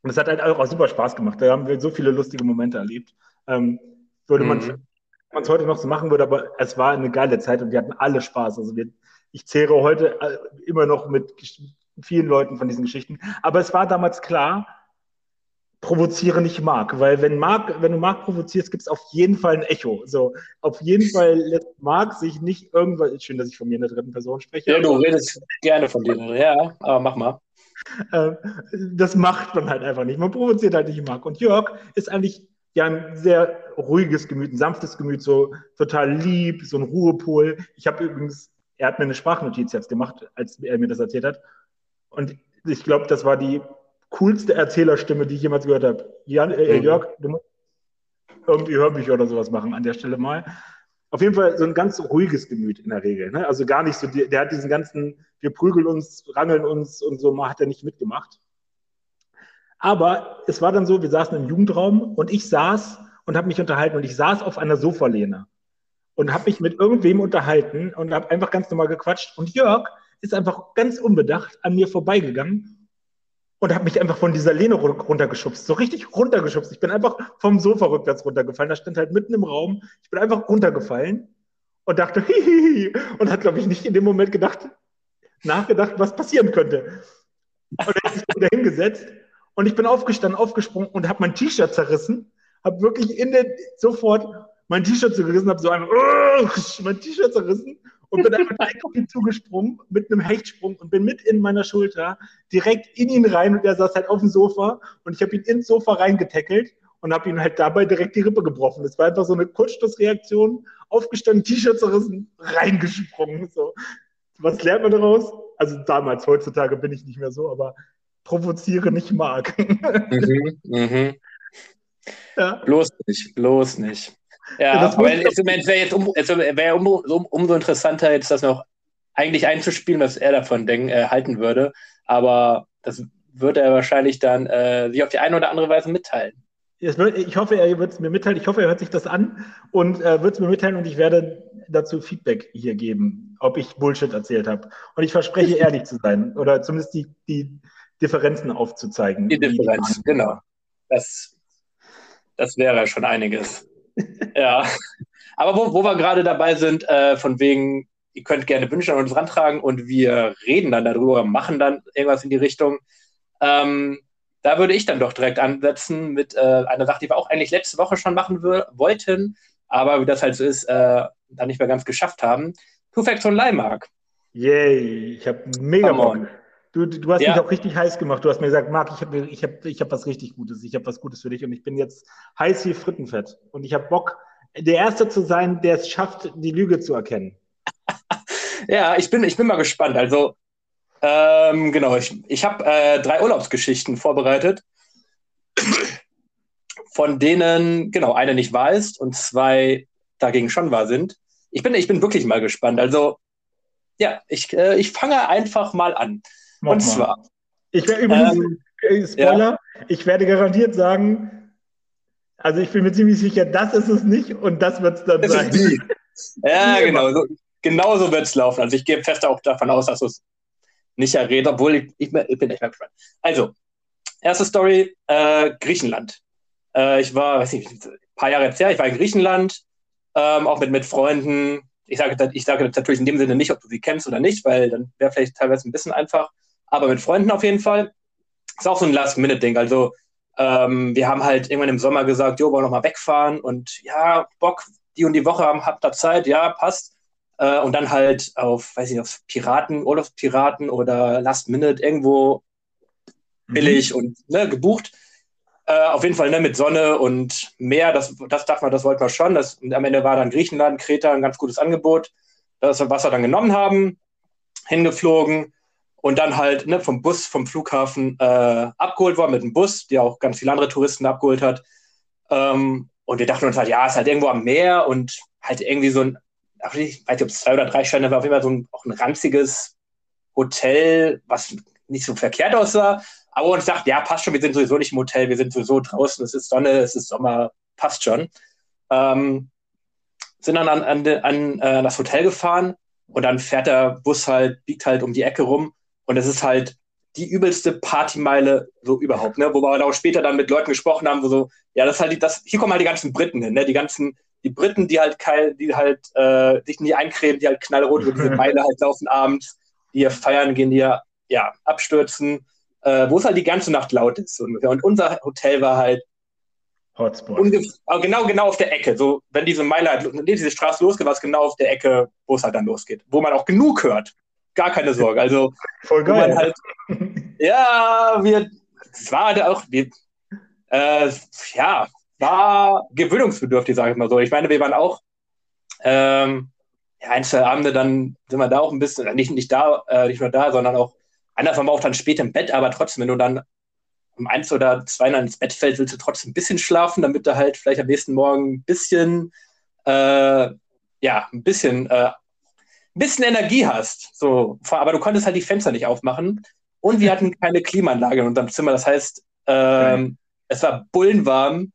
Und es hat halt auch super Spaß gemacht. Da haben wir so viele lustige Momente erlebt. Ähm, würde man mhm man es heute noch so machen würde, aber es war eine geile Zeit und wir hatten alle Spaß. Also wir, ich zehre heute äh, immer noch mit vielen Leuten von diesen Geschichten. Aber es war damals klar, provoziere nicht Marc, weil wenn Marc, wenn du Marc provozierst, gibt es auf jeden Fall ein Echo. So, auf jeden Fall lässt Marc sich nicht irgendwas. Schön, dass ich von mir in der dritten Person spreche. Ja, du redest gerne von dir, ja, aber mach mal. Ähm, das macht man halt einfach nicht. Man provoziert halt nicht Marc. Und Jörg ist eigentlich ja ein sehr ruhiges Gemüt, ein sanftes Gemüt, so total lieb, so ein Ruhepol. Ich habe übrigens, er hat mir eine Sprachnotiz jetzt gemacht, als er mir das erzählt hat. Und ich glaube, das war die coolste Erzählerstimme, die ich jemals gehört habe. Jan, äh, mhm. Jörg, du musst irgendwie Hörbücher oder sowas machen an der Stelle mal. Auf jeden Fall so ein ganz ruhiges Gemüt in der Regel. Ne? Also gar nicht so, der hat diesen ganzen, wir prügeln uns, rangeln uns und so, hat er nicht mitgemacht. Aber es war dann so, wir saßen im Jugendraum und ich saß und habe mich unterhalten und ich saß auf einer Sofalehne und habe mich mit irgendwem unterhalten und habe einfach ganz normal gequatscht und Jörg ist einfach ganz unbedacht an mir vorbeigegangen und habe mich einfach von dieser Lehne runtergeschubst, so richtig runtergeschubst. Ich bin einfach vom Sofa rückwärts runtergefallen. Das stand halt mitten im Raum. Ich bin einfach runtergefallen und dachte, *laughs* hihihi, und hat, glaube ich, nicht in dem Moment gedacht, nachgedacht, was passieren könnte. Und er hat sich wieder hingesetzt und ich bin aufgestanden, aufgesprungen und habe mein T-Shirt zerrissen. Habe wirklich in der, sofort mein T-Shirt zerrissen, habe so einmal *laughs* mein T-Shirt zerrissen und bin einfach direkt zugesprungen mit einem Hechtsprung und bin mit in meiner Schulter direkt in ihn rein und er saß halt auf dem Sofa und ich habe ihn ins Sofa reingetackelt und habe ihn halt dabei direkt die Rippe gebrochen. Das war einfach so eine Kurzschlussreaktion, aufgestanden, T-Shirt zerrissen, reingesprungen. So. Was lernt man daraus? Also damals, heutzutage bin ich nicht mehr so, aber provoziere nicht mag. mhm, mhm. Ja. Bloß nicht, bloß nicht. Ja, ja aber es, wäre jetzt um, es wär um, um, umso interessanter, jetzt das noch eigentlich einzuspielen, was er davon denk, äh, halten würde. Aber das würde er wahrscheinlich dann äh, sich auf die eine oder andere Weise mitteilen. Ich hoffe, er wird es mir mitteilen. Ich hoffe, er hört sich das an und äh, wird es mir mitteilen und ich werde dazu Feedback hier geben, ob ich Bullshit erzählt habe. Und ich verspreche, ehrlich zu sein oder zumindest die, die, Differenzen aufzuzeigen. Die Differenz, genau. Das, das wäre schon einiges. *laughs* ja. Aber wo, wo wir gerade dabei sind, äh, von wegen, ihr könnt gerne Wünsche an uns rantragen und wir reden dann darüber, machen dann irgendwas in die Richtung. Ähm, da würde ich dann doch direkt ansetzen mit äh, einer Sache, die wir auch eigentlich letzte Woche schon machen wollten, aber wie das halt so ist, äh, dann nicht mehr ganz geschafft haben. Two Facts on Leimark. Yay, ich habe mega Bock. Du, du hast ja. mich auch richtig heiß gemacht. Du hast mir gesagt, Marc, ich habe ich hab, ich hab was richtig Gutes. Ich habe was Gutes für dich und ich bin jetzt heiß wie Frittenfett. Und ich habe Bock, der Erste zu sein, der es schafft, die Lüge zu erkennen. *laughs* ja, ich bin, ich bin mal gespannt. Also, ähm, genau, ich, ich habe äh, drei Urlaubsgeschichten vorbereitet, *clears throat* von denen, genau, eine nicht wahr ist und zwei da gegen Shonwa sind. Ich bin, ich bin wirklich mal gespannt. Also, ja, ich, äh, ich fange einfach mal an. Mach Und mal. zwar. Ich werde übrigens, ähm, äh, Spoiler, ja. ich werde garantiert sagen, also ich bin mir ziemlich sicher, das ist es nicht und das wird es dann das sein. Ist die. *laughs* Ja, genau. So, genau so wird es laufen. Also ich gehe fest auch davon aus, dass es nicht errät, obwohl ich, ich, ich, bin echt mal gespannt. Also, erste Story, äh, Griechenland. Äh, ich war, weiß nicht, ein paar Jahre jetzt her, ich war in Griechenland, ähm, auch mit, mit Freunden. Ich sage, ich sage natürlich in dem Sinne nicht, ob du sie kennst oder nicht, weil dann wäre vielleicht teilweise ein bisschen einfach, aber mit Freunden auf jeden Fall. Ist auch so ein Last-Minute-Ding. Also, ähm, wir haben halt irgendwann im Sommer gesagt, jo, wollen wir noch mal wegfahren und ja, Bock, die und die Woche haben, habt ihr Zeit, ja, passt. Äh, und dann halt auf, weiß ich nicht, auf Piraten, Urlaubspiraten oder Last Minute irgendwo billig mhm. und ne, gebucht. Äh, auf jeden Fall ne, mit Sonne und Meer, das, das dachte man, das wollten wir schon. Das, am Ende war dann Griechenland, Kreta ein ganz gutes Angebot. Das, was wir dann genommen haben, hingeflogen und dann halt ne, vom Bus, vom Flughafen äh, abgeholt worden mit dem Bus, der auch ganz viele andere Touristen abgeholt hat. Ähm, und wir dachten uns halt, ja, ist halt irgendwo am Meer und halt irgendwie so ein ich weiß nicht, ob es zwei oder drei Sterne war, auf jeden Fall so ein, auch ein ranziges Hotel, was nicht so verkehrt aussah. Aber uns dachte, ja, passt schon, wir sind sowieso nicht im Hotel, wir sind sowieso draußen, es ist Sonne, es ist Sommer, passt schon. Ähm, sind dann an, an, an äh, das Hotel gefahren und dann fährt der Bus halt, biegt halt um die Ecke rum und es ist halt die übelste Partymeile so überhaupt, ne? Wo wir auch später dann mit Leuten gesprochen haben, wo so, ja, das ist halt die, das, hier kommen halt die ganzen Briten hin, ne? Die ganzen die Briten, die halt kein, die halt äh, sich nie eincremen, die halt knallrot über diese *laughs* Meile halt laufen abends, die hier feiern gehen, die hier ja, abstürzen, äh, wo es halt die ganze Nacht laut ist ungefähr. Und unser Hotel war halt Hotspot. Genau, genau auf der Ecke. So, wenn diese Meile halt, diese Straße losgeht, war es genau auf der Ecke, wo es halt dann losgeht. Wo man auch genug hört. Gar keine Sorge. Also, Voll geil. Halt, ja, wir, es war halt auch, wir, äh, ja, war gewöhnungsbedürftig, sage ich mal so. Ich meine, wir waren auch ähm, ja, ein, zwei Abende, dann sind wir da auch ein bisschen, äh, nicht, nicht da, äh, nicht nur da, sondern auch, anders waren wir auch dann spät im Bett, aber trotzdem, wenn du dann um eins oder zwei ins Bett fällst, willst du trotzdem ein bisschen schlafen, damit du halt vielleicht am nächsten Morgen ein bisschen, äh, ja, ein bisschen, äh, bisschen Energie hast. So, aber du konntest halt die Fenster nicht aufmachen und wir hatten keine Klimaanlage in unserem Zimmer. Das heißt, ähm, es war bullenwarm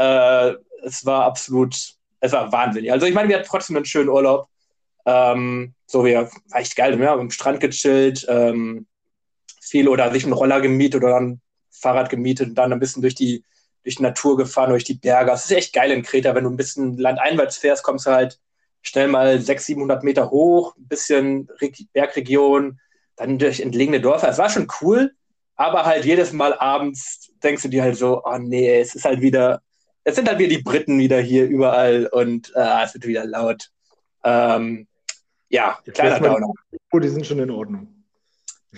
äh, es war absolut, es war wahnsinnig. Also ich meine, wir hatten trotzdem einen schönen Urlaub. Ähm, so, wir war echt geil, wir haben am Strand gechillt, ähm, viel oder sich einen Roller gemietet oder ein Fahrrad gemietet und dann ein bisschen durch die, durch die Natur gefahren, durch die Berge. Es ist echt geil in Kreta, wenn du ein bisschen landeinwärts fährst, kommst du halt schnell mal 600, 700 Meter hoch, ein bisschen Bergregion, dann durch entlegene Dörfer. Es war schon cool, aber halt jedes Mal abends denkst du dir halt so, oh nee, es ist halt wieder es sind halt wieder die Briten wieder hier überall und äh, es wird wieder laut. Ähm, ja, Jetzt kleiner Downer. Oh, die sind schon in Ordnung.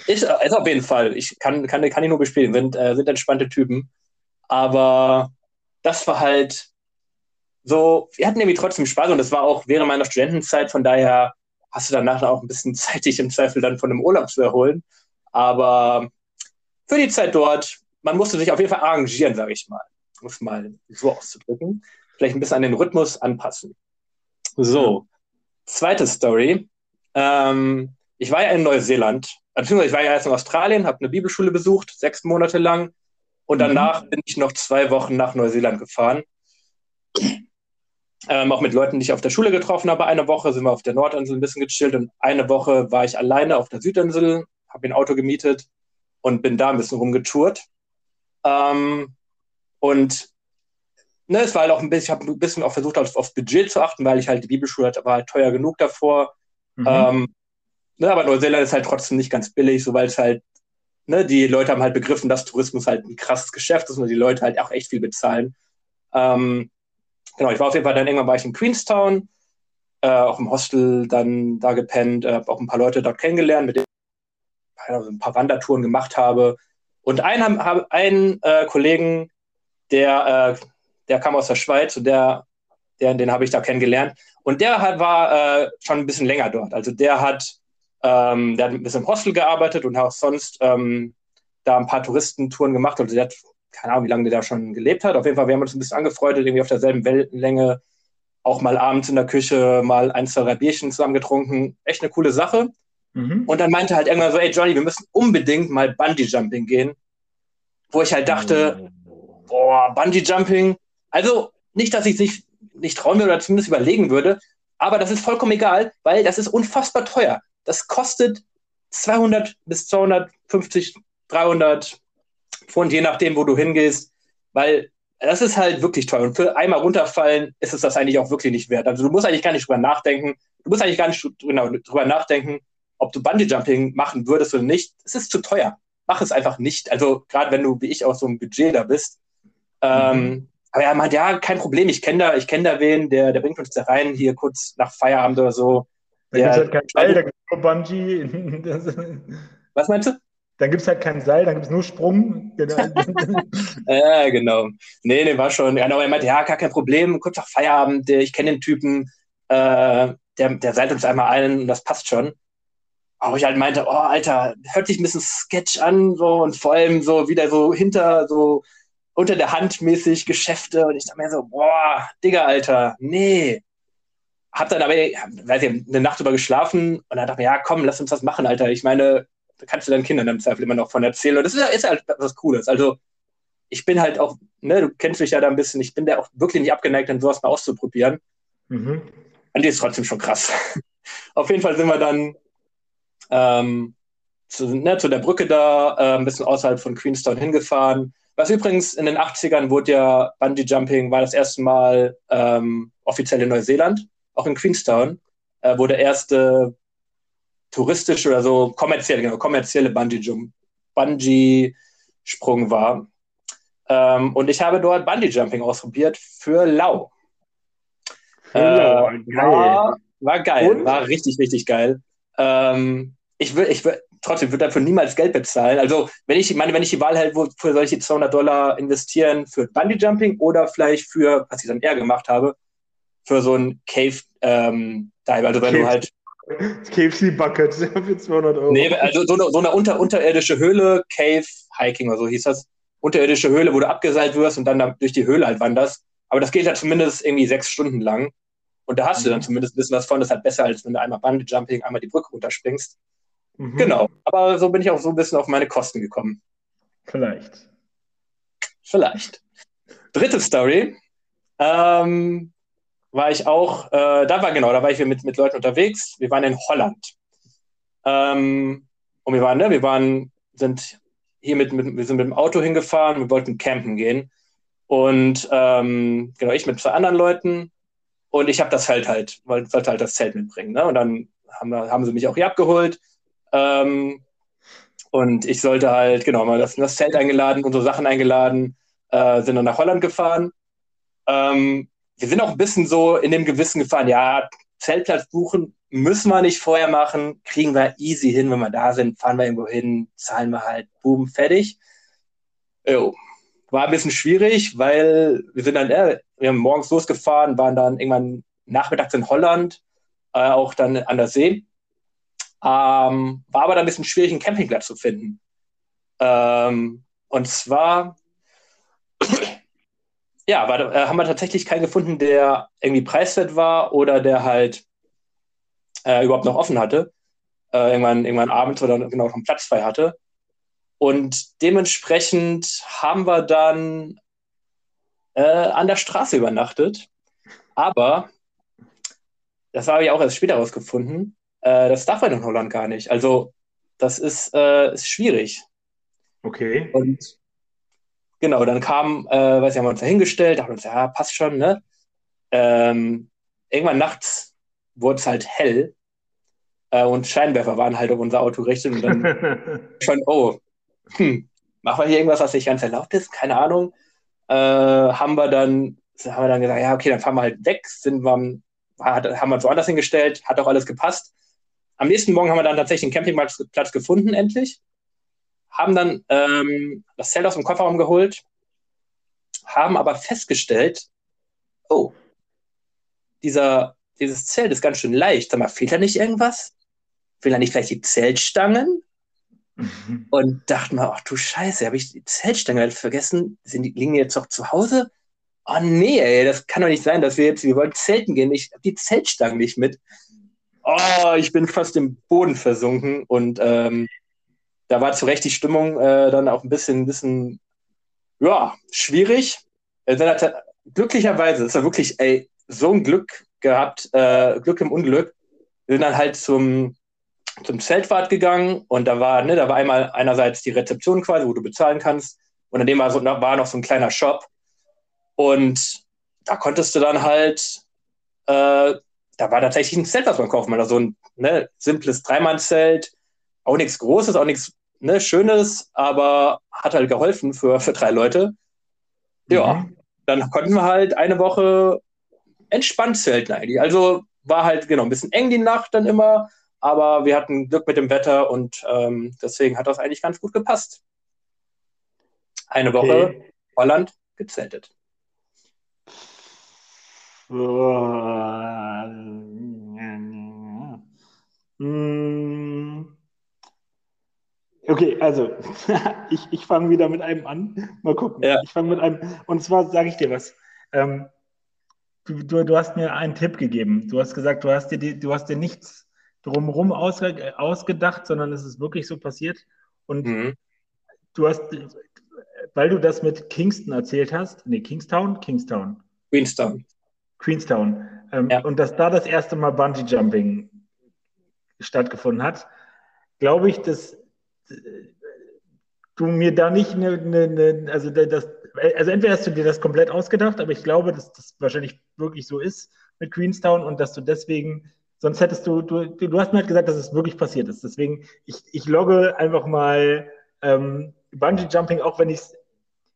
Ist, ist auf jeden Fall. Ich kann, kann, kann ich nur bespielen. Sind, äh, sind entspannte Typen. Aber das war halt so, wir hatten irgendwie trotzdem Spaß und das war auch während meiner Studentenzeit. Von daher hast du danach auch ein bisschen *laughs* Zeit, dich im Zweifel dann von einem Urlaub zu erholen. Aber für die Zeit dort, man musste sich auf jeden Fall arrangieren, sage ich mal um es mal so auszudrücken, vielleicht ein bisschen an den Rhythmus anpassen. So, zweite Story. Ähm, ich war ja in Neuseeland, beziehungsweise ich war ja erst in Australien, habe eine Bibelschule besucht, sechs Monate lang. Und mhm. danach mhm. bin ich noch zwei Wochen nach Neuseeland gefahren. Ähm, auch mit Leuten, die ich auf der Schule getroffen habe. Eine Woche sind wir auf der Nordinsel ein bisschen gechillt und eine Woche war ich alleine auf der Südinsel, habe ein Auto gemietet und bin da ein bisschen rumgetourt. Ähm, und ne, es war halt auch ein bisschen, ich habe ein bisschen auch versucht, auf, aufs Budget zu achten, weil ich halt die Bibelschule hatte, war halt teuer genug davor. Mhm. Ähm, ne, aber Neuseeland ist halt trotzdem nicht ganz billig, so weil es halt, ne, die Leute haben halt begriffen, dass Tourismus halt ein krasses Geschäft ist und die Leute halt auch echt viel bezahlen. Ähm, genau, ich war auf jeden Fall dann irgendwann war ich in Queenstown, äh, auch im Hostel dann da gepennt, äh, auch ein paar Leute dort kennengelernt, mit denen ich ein paar Wandertouren gemacht habe. Und einen, einen äh, Kollegen, der, äh, der kam aus der Schweiz und der, der, den habe ich da kennengelernt. Und der hat, war äh, schon ein bisschen länger dort. Also der hat, ähm, der hat ein bisschen im Hostel gearbeitet und auch sonst ähm, da ein paar Touristentouren gemacht. Also der hat, keine Ahnung, wie lange der da schon gelebt hat. Auf jeden Fall, wir haben uns ein bisschen angefreundet, irgendwie auf derselben Wellenlänge. auch mal abends in der Küche mal ein, zwei drei Bierchen zusammen getrunken. Echt eine coole Sache. Mhm. Und dann meinte halt irgendwann so, ey Johnny, wir müssen unbedingt mal Bungee Jumping gehen. Wo ich halt dachte, oh. boah, Bungee Jumping. Also nicht, dass ich nicht, nicht trauen würde oder zumindest überlegen würde, aber das ist vollkommen egal, weil das ist unfassbar teuer. Das kostet 200 bis 250, 300 Pfund, je nachdem, wo du hingehst, weil das ist halt wirklich teuer. Und für einmal runterfallen ist es das eigentlich auch wirklich nicht wert. Also du musst eigentlich gar nicht drüber nachdenken. Du musst eigentlich gar nicht genau, drüber nachdenken, ob du Bungee-Jumping machen würdest oder nicht. Es ist zu teuer. Mach es einfach nicht. Also gerade wenn du, wie ich, auch so ein Budget da bist. Ähm, mhm. Ähm, aber er meint, ja, kein Problem, ich kenne da, ich kenne da wen, der, der bringt uns da rein, hier kurz nach Feierabend oder so. Da gibt halt kein Seil, da gibt es nur Bungee. *laughs* Was meinst du? Dann gibt es halt kein Seil, dann gibt es nur Sprung. *laughs* Genau. ja, genau. Nee, nee, war schon. Genau, er meinte, ja, gar kein Problem, kurz nach Feierabend, ich kenne den Typen, äh, der, der seilt uns einmal ein und das passt schon. Aber ich halt meinte, oh, Alter, hört sich ein bisschen Sketch an, so und vor allem so wieder so hinter, so unter der Hand mäßig Geschäfte und ich dachte mir so, boah, Digga, Alter, nee. Hab dann aber, weiß ich, eine Nacht über geschlafen und dann dachte ich mir, ja, komm, lass uns das machen, Alter. Ich meine, da kannst du deinen Kindern im Zweifel immer noch von erzählen. Und das ist, ist halt was Cooles. Also, ich bin halt auch, ne, du kennst mich ja da ein bisschen, ich bin da auch wirklich nicht abgeneigt, dann sowas mal auszuprobieren. Mhm. Und die ist trotzdem schon krass. *laughs* Auf jeden Fall sind wir dann ähm, zu, ne, zu der Brücke da, äh, ein bisschen außerhalb von Queenstown hingefahren. Was übrigens in den 80ern wurde ja Bungee Jumping, war das erste Mal ähm, offiziell in Neuseeland, auch in Queenstown, äh, wo der erste touristische oder so kommerzielle, genau, kommerzielle Bungee-Sprung Bungee war. Ähm, und ich habe dort Bungee Jumping ausprobiert für Lau. Für Lau, äh, geil. War, war geil, und? war richtig, richtig geil. Ähm, ich will, ich will, trotzdem würde dafür niemals Geld bezahlen. Also, wenn ich, meine, wenn ich die Wahl hätte, wofür soll ich die 200 Dollar investieren? Für Bungee Jumping oder vielleicht für, was ich dann eher gemacht habe, für so ein Cave ähm, Dive. Also, wenn Cave, du halt. KFC Bucket *laughs* für 200 Euro. Nee, also so eine, so eine unter, unterirdische Höhle, Cave Hiking oder so hieß das. Unterirdische Höhle, wo du abgeseilt wirst und dann durch die Höhle halt wanderst. Aber das geht halt zumindest irgendwie sechs Stunden lang. Und da hast mhm. du dann mhm. zumindest ein bisschen was von. Das ist halt besser, als wenn du einmal Bungee Jumping, einmal die Brücke runterspringst. Mhm. Genau. Aber so bin ich auch so ein bisschen auf meine Kosten gekommen. Vielleicht. Vielleicht. Dritte Story. Ähm, war ich auch, äh, da war genau, da war ich mit, mit Leuten unterwegs. Wir waren in Holland. Ähm, und wir waren, ne, wir waren, sind hier mit, mit, wir sind mit dem Auto hingefahren, wir wollten campen gehen. Und ähm, genau, ich mit zwei anderen Leuten. Und ich habe das Feld halt, wollte halt das Zelt mitbringen. Ne? Und dann haben, haben sie mich auch hier abgeholt. Ähm, und ich sollte halt, genau, mal das, das Zelt eingeladen, unsere Sachen eingeladen, äh, sind dann nach Holland gefahren. Ähm, wir sind auch ein bisschen so in dem Gewissen gefahren, ja, Zeltplatz buchen müssen wir nicht vorher machen, kriegen wir easy hin, wenn wir da sind, fahren wir irgendwo hin, zahlen wir halt, boom, fertig. Jo. War ein bisschen schwierig, weil wir sind dann, äh, wir haben morgens losgefahren, waren dann irgendwann nachmittags in Holland, äh, auch dann an der See. Ähm, war aber dann ein bisschen schwierig, einen Campingplatz zu finden. Ähm, und zwar, ja, war, äh, haben wir tatsächlich keinen gefunden, der irgendwie preiswert war oder der halt äh, überhaupt noch offen hatte. Äh, irgendwann, irgendwann abends oder genau noch einen Platz frei hatte. Und dementsprechend haben wir dann äh, an der Straße übernachtet. Aber das habe ich auch erst später rausgefunden. Äh, das darf man in Holland gar nicht. Also das ist, ist schwierig. Okay. Und genau, dann kam, äh, weiß ich, haben wir uns da hingestellt, dachten uns, ja, passt schon, ne? Ähm, irgendwann nachts wurde es halt hell äh, und Scheinwerfer waren halt auf unser Auto gerichtet und dann *laughs* schon, oh, hm, machen wir hier irgendwas, was nicht ganz erlaubt ist? Keine Ahnung. Äh, haben wir dann haben wir dann gesagt, ja, okay, dann fahren wir halt weg, sind wir, haben wir uns woanders hingestellt, hat auch alles gepasst. Am nächsten Morgen haben wir dann tatsächlich einen Campingplatz gefunden, endlich. Haben dann ähm, das Zelt aus dem Kofferraum geholt, haben aber festgestellt, oh, dieser, dieses Zelt ist ganz schön leicht. Sag mal, fehlt da nicht irgendwas? Fehlen da nicht vielleicht die Zeltstangen? Mhm. Und dachten wir, ach du Scheiße, habe ich die Zeltstange vergessen? Sind die, liegen die jetzt doch zu Hause? oh nee, ey, das kann doch nicht sein, dass wir jetzt, wir wollen zelten gehen, ich habe die Zeltstangen nicht mit. Oh, ich bin fast im Boden versunken und ähm, da war zu Recht die Stimmung äh, dann auch ein bisschen, ein bisschen, ja, schwierig. Also, glücklicherweise ist er wirklich, ey, so ein Glück gehabt, äh, Glück im Unglück. Wir sind dann halt zum, zum Zeltfahrt gegangen und da war, ne, da war einmal einerseits die Rezeption quasi, wo du bezahlen kannst und in dem war, so, war noch so ein kleiner Shop und da konntest du dann halt, äh, da war tatsächlich ein Zelt, was man kaufen kann. Also so ein ne, simples Dreimann-Zelt, auch nichts Großes, auch nichts ne, Schönes, aber hat halt geholfen für, für drei Leute. Ja, mhm. dann konnten wir halt eine Woche entspannt zelten eigentlich. Also war halt genau ein bisschen eng die Nacht dann immer, aber wir hatten Glück mit dem Wetter und ähm, deswegen hat das eigentlich ganz gut gepasst. Eine Woche okay. Holland gezeltet. Okay, also *laughs* ich, ich fange wieder mit einem an. Mal gucken. Ja. Ich fange mit einem, und zwar sage ich dir was. Ähm, du, du, du, hast mir einen Tipp gegeben. Du hast gesagt, du hast dir, die, du hast dir nichts drumherum ausge, ausgedacht, sondern es ist wirklich so passiert. Und mhm. du hast, weil du das mit Kingston erzählt hast, nee, Kingstown, Kingstown. Queenstown. Queenstown. Ähm, ja. Und dass da das erste Mal Bungee Jumping stattgefunden hat, glaube ich, dass du mir da nicht eine, eine, eine, also das, also entweder hast du dir das komplett ausgedacht, aber ich glaube, dass das wahrscheinlich wirklich so ist mit Queenstown und dass du deswegen, sonst hättest du, du, du hast mir halt gesagt, dass es wirklich passiert ist. Deswegen, ich, ich logge einfach mal ähm, Bungee Jumping, auch wenn ich es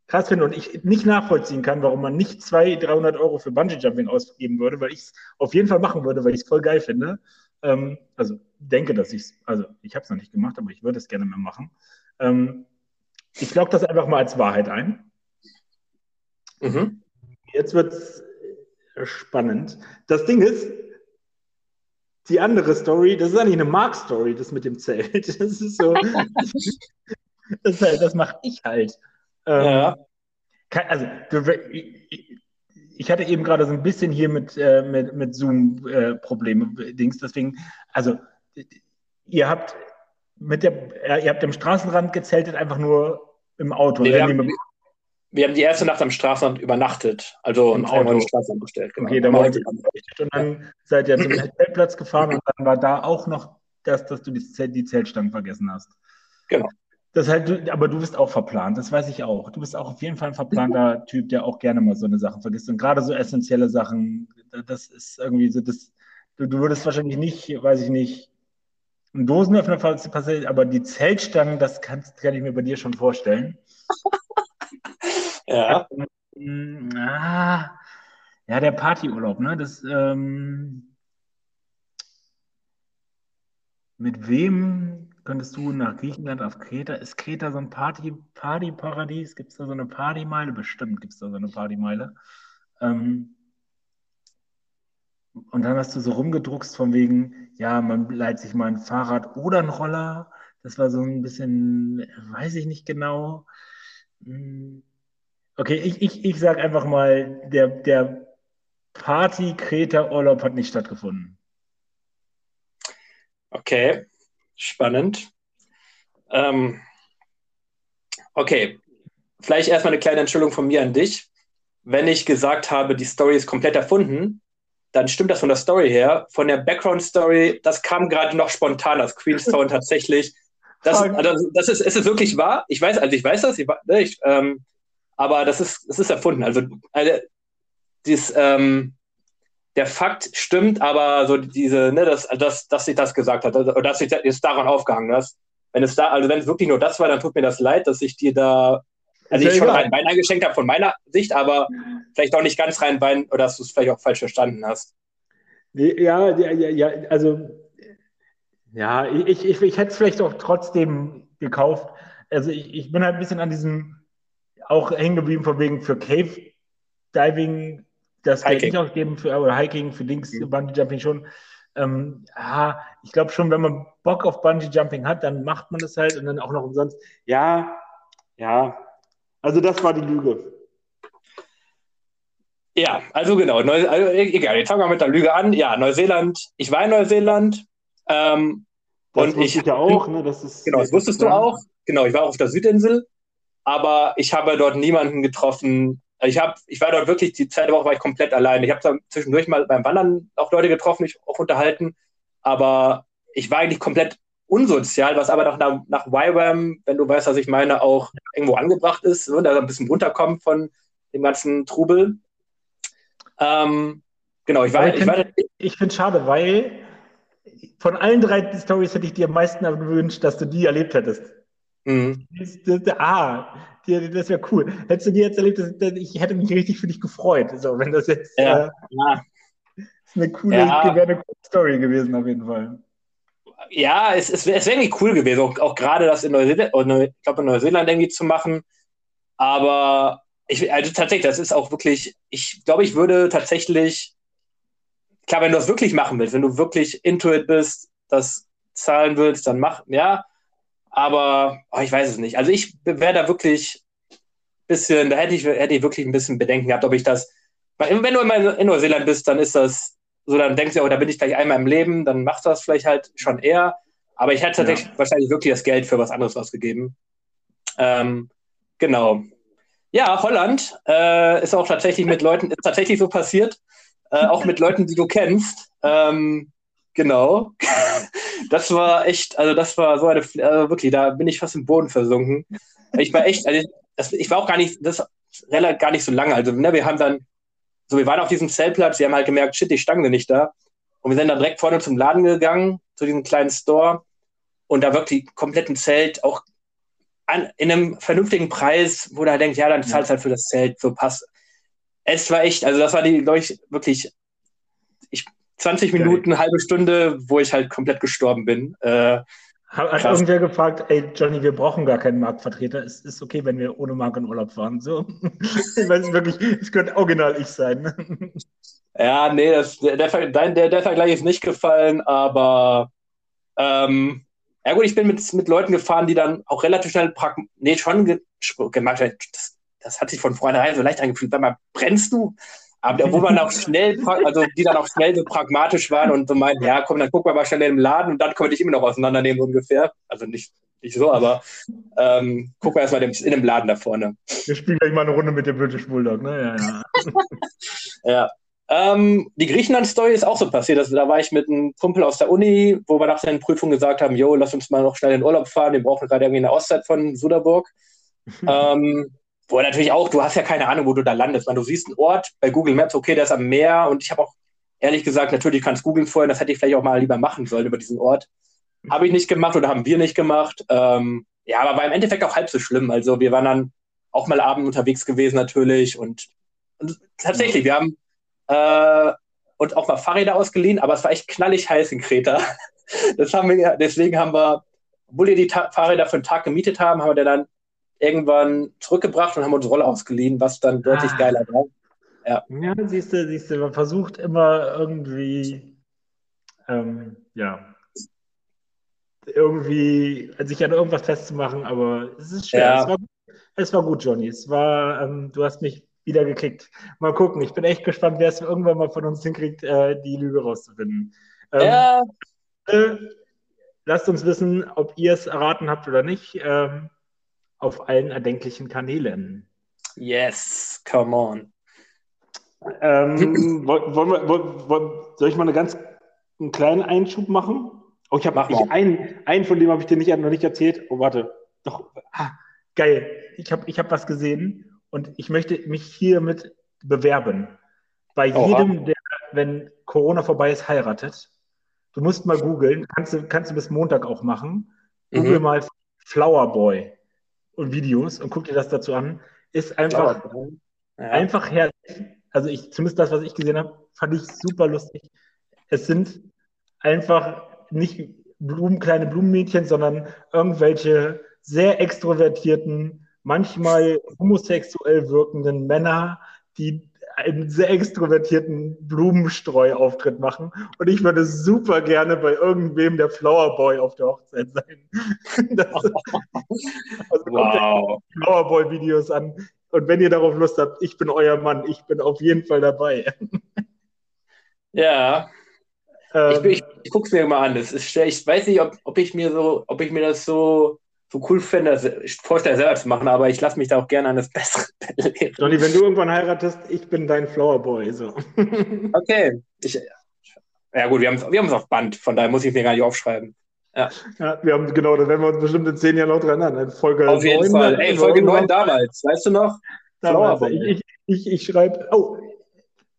krass finde und ich nicht nachvollziehen kann, warum man nicht 200, 300 Euro für Bungee Jumping ausgeben würde, weil ich es auf jeden Fall machen würde, weil ich es voll geil finde. Ähm, also denke, dass ich es, also ich habe es noch nicht gemacht, aber ich würde es gerne mehr machen. Ähm, ich logge das einfach mal als Wahrheit ein. Mhm. Jetzt wird es spannend. Das Ding ist, die andere Story, das ist eigentlich eine Mark-Story, das mit dem Zelt. *laughs* Das ist so, das, das mache ich halt. Ähm, ja. Also, ich hatte eben gerade so ein bisschen hier mit, äh, mit, mit Zoom-Probleme, äh, Dings, deswegen, also, ihr habt mit der, ihr habt am Straßenrand gezeltet, einfach nur im Auto. Nee, wir, haben, wir, haben, die erste Nacht am Straßenrand übernachtet, also im Auto. Im Straßenrand bestellt. Genau. Okay, dann war und dann seid ihr zum *clears throat* Zeltplatz gefahren und dann war da auch noch das, dass du die, die Zeltstangen vergessen hast. Genau. Das halt, aber du bist auch verplant, das weiß ich auch. Du bist auch auf jeden Fall ein verplanter *laughs* Typ, der auch gerne mal so eine Sache vergisst. Und gerade so essentielle Sachen, das ist irgendwie so, das, du, du würdest wahrscheinlich nicht, weiß ich nicht, einen Dosenöffner passiert, aber die Zeltstangen, das kann, kann ich mir bei dir schon vorstellen. *laughs* ja. Ah, ja, der Partyurlaub, ne? Das, ähm, mit wem könntest du nach Griechenland auf Kreta? Ist Kreta so ein Party, Partyparadies? Gibt es da so eine Partymeile? Bestimmt gibt es da so eine Partymeile. Ähm, und dann hast du so rumgedruckst von wegen, ja, man leiht sich mal ein Fahrrad oder ein Roller. Das war so ein bisschen, weiß ich nicht genau. Hm. Okay, ich, ich, ich sage einfach mal, der, der Party-Kreta-Urlaub hat nicht stattgefunden. Okay, spannend. Ähm, okay, vielleicht erstmal eine kleine Entschuldigung von mir an dich. Wenn ich gesagt habe, die Story ist komplett erfunden, dann stimmt das von der Story her. Von der Background-Story, das kam gerade noch spontan aus Queenstown *laughs* tatsächlich. Das, also, das ist, ist es wirklich wahr? Ich weiß, also ich weiß das, ich, ne, ich, ähm, aber das ist, das ist erfunden. Also, also dieses, ähm, der Fakt stimmt, aber so diese, ne, dass, dass, dass ich das gesagt hat, oder dass ich jetzt daran aufgehangen hast. Wenn es da, also wenn es wirklich nur das war, dann tut mir das leid, dass ich dir da, also ich schon rein Wein eingeschenkt habe von meiner Sicht, aber vielleicht auch nicht ganz rein Wein oder dass du es vielleicht auch falsch verstanden hast. Ja, ja, ja, also ja, ich, ich, ich hätte es vielleicht auch trotzdem gekauft. Also ich, ich bin halt ein bisschen an diesem auch hängen geblieben von wegen für Cave Diving das Geld nicht ausgeben für oder Hiking, für Dings, mhm. Bungee Jumping schon. Ähm, ja, ich glaube schon, wenn man Bock auf Bungee Jumping hat, dann macht man das halt und dann auch noch umsonst. Ja, ja. Also das war die Lüge. Ja, also genau, Neu also, egal, jetzt fangen wir mit der Lüge an. Ja, Neuseeland, ich war in Neuseeland. Ähm, das und ich, ich ja auch, ne? Das ist, genau, das wusstest du auch. Genau, ich war auch auf der Südinsel, aber ich habe dort niemanden getroffen. Ich, hab, ich war dort wirklich, die zweite Woche war ich komplett allein. Ich habe zwischendurch mal beim Wandern auch Leute getroffen, mich auch unterhalten, aber ich war eigentlich komplett unsozial, was aber nach, nach YWAM, wenn du weißt, was ich meine, auch irgendwo angebracht ist und da ein bisschen runterkommt von dem ganzen Trubel. Ähm, genau, ich war. Ich, ich, ich finde es schade, weil von allen drei Stories hätte ich dir am meisten gewünscht, dass du die erlebt hättest. Mhm. Das, das, ah, das wäre cool. Hättest du die jetzt erlebt, das, ich hätte mich richtig für dich gefreut. So, wenn das jetzt ja, äh, ja. ist eine coole, ja. wäre eine coole Story gewesen auf jeden Fall. Ja, es, es wäre wär irgendwie cool gewesen, auch, auch gerade das in Neuseeland, ich glaube in Neuseeland irgendwie zu machen. Aber ich, also tatsächlich, das ist auch wirklich, ich glaube, ich würde tatsächlich, klar, wenn du das wirklich machen willst, wenn du wirklich into it bist, das zahlen willst, dann mach, ja. Aber oh, ich weiß es nicht. Also ich wäre da wirklich ein bisschen, da hätte ich, hätte ich wirklich ein bisschen Bedenken gehabt, ob ich das, wenn du in Neuseeland bist, dann ist das so, dann denkst du, oh, da bin ich gleich einmal im Leben, dann machst du das vielleicht halt schon eher. Aber ich hätte tatsächlich ja. wahrscheinlich wirklich das Geld für was anderes ausgegeben. Ähm, genau. Ja, Holland äh, ist auch tatsächlich mit Leuten, ist tatsächlich so passiert, äh, auch mit Leuten, die du kennst. Ähm, genau. *laughs* das war echt, also das war so eine, also wirklich, da bin ich fast im Boden versunken. Ich war echt, also das, ich war auch gar nicht, das relativ gar nicht so lange. Also, ne, wir haben dann, so, wir waren auf diesem Zeltplatz, wir haben halt gemerkt, shit, die Stange nicht da. Und wir sind dann direkt vorne zum Laden gegangen, zu diesem kleinen Store. Und da wirklich komplett ein Zelt, auch an, in einem vernünftigen Preis, wo er denkt, ja, dann zahlst ja. halt für das Zelt, so passt. Es war echt, also das war die, glaube ich, wirklich ich, 20 Geil. Minuten, eine halbe Stunde, wo ich halt komplett gestorben bin. Äh, hat, hat irgendwer gefragt, ey Johnny, wir brauchen gar keinen Marktvertreter. Es ist okay, wenn wir ohne Marke in Urlaub fahren. So. *laughs* Weil es wirklich, es könnte original ich sein. *laughs* ja, nee, das, der, der, der, der Vergleich ist nicht gefallen, aber ähm, ja gut, ich bin mit, mit Leuten gefahren, die dann auch relativ schnell nee, schon ge gemacht haben. Das, das hat sich von vornherein so leicht angefühlt. Sag mal, brennst du? Aber wo man auch schnell, also die dann auch schnell so pragmatisch waren und so meinten, ja, komm, dann gucken wir mal schnell im Laden und dann konnte ich immer noch auseinandernehmen ungefähr. Also nicht, nicht so, aber ähm, gucken wir erstmal in dem Laden da vorne. Wir spielen gleich mal eine Runde mit dem British Bulldog, ne? Ja, ja. *laughs* ja. Ähm, die Griechenland-Story ist auch so passiert. Also, da war ich mit einem Kumpel aus der Uni, wo wir nach der Prüfung gesagt haben, jo, lass uns mal noch schnell in den Urlaub fahren. Wir brauchen gerade irgendwie eine Auszeit von Suderburg. *laughs* ähm, wo natürlich auch, du hast ja keine Ahnung, wo du da landest. Weil du siehst einen Ort bei Google Maps, okay, der ist am Meer. Und ich habe auch ehrlich gesagt, natürlich kannst googeln vorher, das hätte ich vielleicht auch mal lieber machen sollen über diesen Ort. Habe ich nicht gemacht oder haben wir nicht gemacht. Ähm, ja, aber war im Endeffekt auch halb so schlimm. Also wir waren dann auch mal abends unterwegs gewesen natürlich und, und tatsächlich, wir haben äh, und auch mal Fahrräder ausgeliehen, aber es war echt knallig heiß in Kreta. *laughs* Das haben wir, deswegen haben wir, obwohl wir die Ta Fahrräder für einen Tag gemietet haben, haben wir dann irgendwann zurückgebracht und haben uns Rolle ausgeliehen, was dann deutlich ah. geiler war. Ja. ja, siehst du, siehst du, man versucht immer irgendwie, ähm, ja, irgendwie sich an irgendwas festzumachen, aber es ist schwer. Ja. Es, war, es, war, gut, Johnny. Es war, ähm, du hast mich wieder gekriegt. Mal gucken. Ich bin echt gespannt, wer es irgendwann mal von uns hinkriegt, äh, die Lüge rauszufinden. Ähm, ja. Äh, lasst uns wissen, ob ihr es erraten habt oder nicht. Ähm, auf allen erdenklichen Kanälen. Yes, come on. Ähm, wollen wir, wollen, soll ich mal eine ganz, einen kleinen Einschub machen? Oh, ich habe einen, einen von dem habe ich dir nicht, noch nicht erzählt. Oh, warte. Doch, ah, geil. Ich habe ich hab was gesehen und ich möchte mich hiermit bewerben. Bei oh, jedem, der, wenn Corona vorbei ist, heiratet. Du musst mal googeln, kannst du, kannst du bis Montag auch machen. Mhm. Google mal Flower Boy und Videos und guck dir das dazu an. Ist einfach, ja. einfach herrlich. Also ich, zumindest das, was ich gesehen habe, fand ich super lustig. Es sind einfach nicht Blumen, kleine Blumenmädchen, sondern irgendwelche sehr extrovertierten manchmal homosexuell wirkenden Männer, die einen sehr extrovertierten Blumenstreuauftritt machen. Und ich würde super gerne bei irgendwem der Flowerboy auf der Hochzeit sein. *laughs* Das, also Flowerboy-Videos an. Und wenn ihr darauf Lust habt, ich bin euer Mann. Ich bin auf jeden Fall dabei. *laughs* Ja. Ähm, ich, ich, ich gucke es mir mal an. Das ist, ich weiß nicht, ob, ob ich mir so, ob ich mir das so, so cool finde, das vorstelle selber zu machen, aber ich lasse mich da auch gerne an das Bessere *laughs* lehren. Johnny, wenn du irgendwann heiratest, ich bin dein Flowerboy. So. *laughs* Okay. Ich, ja gut, wir haben wir es auf Band, von daher muss ich mir gar nicht aufschreiben. Ja. ja. wir haben, genau, da werden wir uns bestimmt in zehn Jahren noch dran erinnern. Folge Auf jeden 9, Fall. Ey, Folge 9 damals, weißt du noch? Damals, ich, ich, ich, ich schreibe, oh,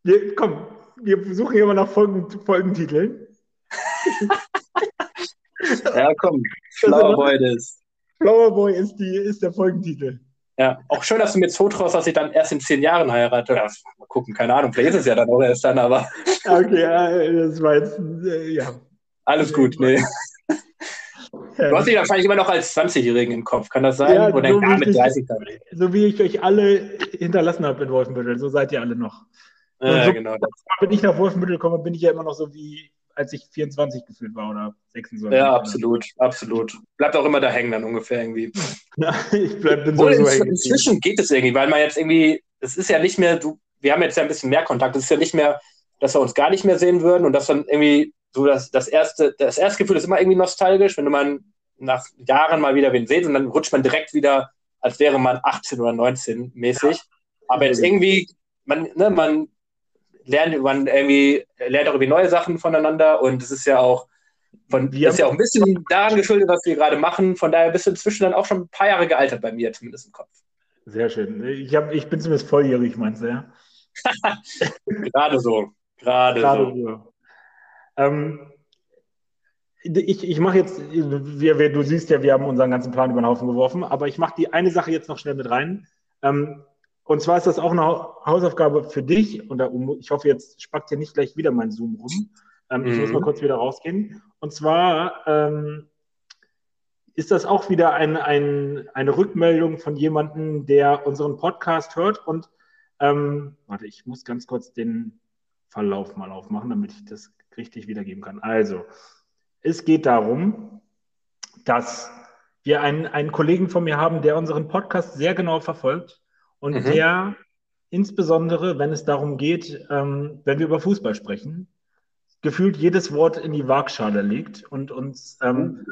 wir, komm, wir suchen hier mal nach Folgen, Folgentiteln. *laughs* ja, komm, Flowerboy ist. Flowerboy ist, die, ist der Folgentitel. Ja, auch schön, dass du mir zutraust, dass ich dann erst in zehn Jahren heirate. Ja, mal gucken, keine Ahnung, vielleicht ist es ja dann auch erst dann, aber. *laughs* Okay, das war jetzt, äh, ja. Alles gut, nee. Du hast dich wahrscheinlich immer noch als 20-Jährigen im Kopf, kann das sein? Ja, Oder so gar mit 30 dann? So wie ich euch alle hinterlassen habe in Wolfenbüttel, so seid ihr alle noch. Ja, so, genau. Wenn ich nach Wolfenbüttel komme, bin ich ja immer noch so wie als ich 24 gefühlt war oder 26. Ja, absolut, absolut. Bleibt auch immer da hängen dann ungefähr irgendwie. *laughs* Ich bleib bin so, hängen. Inzwischen geht es irgendwie, weil man jetzt irgendwie, es ist ja nicht mehr, du, wir haben jetzt ja ein bisschen mehr Kontakt, es ist ja nicht mehr, dass wir uns gar nicht mehr sehen würden und dass dann irgendwie so das, das erste, das erste Gefühl ist immer irgendwie nostalgisch, wenn du mal nach Jahren mal wieder wen seht und dann rutscht man direkt wieder, als wäre man 18 oder 19 mäßig. Ja. Aber jetzt irgendwie, man, ne, man lernt man irgendwie, lernt auch irgendwie neue Sachen voneinander und es ist ja auch von, das ist ja auch ein bisschen daran geschuldet, was wir gerade machen. Von daher bist du inzwischen dann auch schon ein paar Jahre gealtert bei mir, zumindest im Kopf. Sehr schön. Ich, hab, ich bin zumindest volljährig, meinst du, ja? *laughs* gerade so. Gerade, gerade so. so. Ähm, ich, ich mache jetzt, wir, wir, du siehst ja, wir haben unseren ganzen Plan über den Haufen geworfen, aber ich mache die eine Sache jetzt noch schnell mit rein. Ähm, und zwar ist das auch eine Hausaufgabe für dich. Und ich hoffe, jetzt spackt hier nicht gleich wieder mein Zoom rum. Ähm, mhm. Ich muss mal mhm. kurz wieder rausgehen. Und zwar ähm, ist das auch wieder ein, ein, eine Rückmeldung von jemandem, der unseren Podcast hört. Und ähm, warte, ich muss ganz kurz den Verlauf mal aufmachen, damit ich das richtig wiedergeben kann. Also, es geht darum, dass wir einen, einen Kollegen von mir haben, der unseren Podcast sehr genau verfolgt und mhm. der insbesondere, wenn es darum geht, ähm, wenn wir über Fußball sprechen, gefühlt jedes Wort in die Waagschale legt und uns, ähm,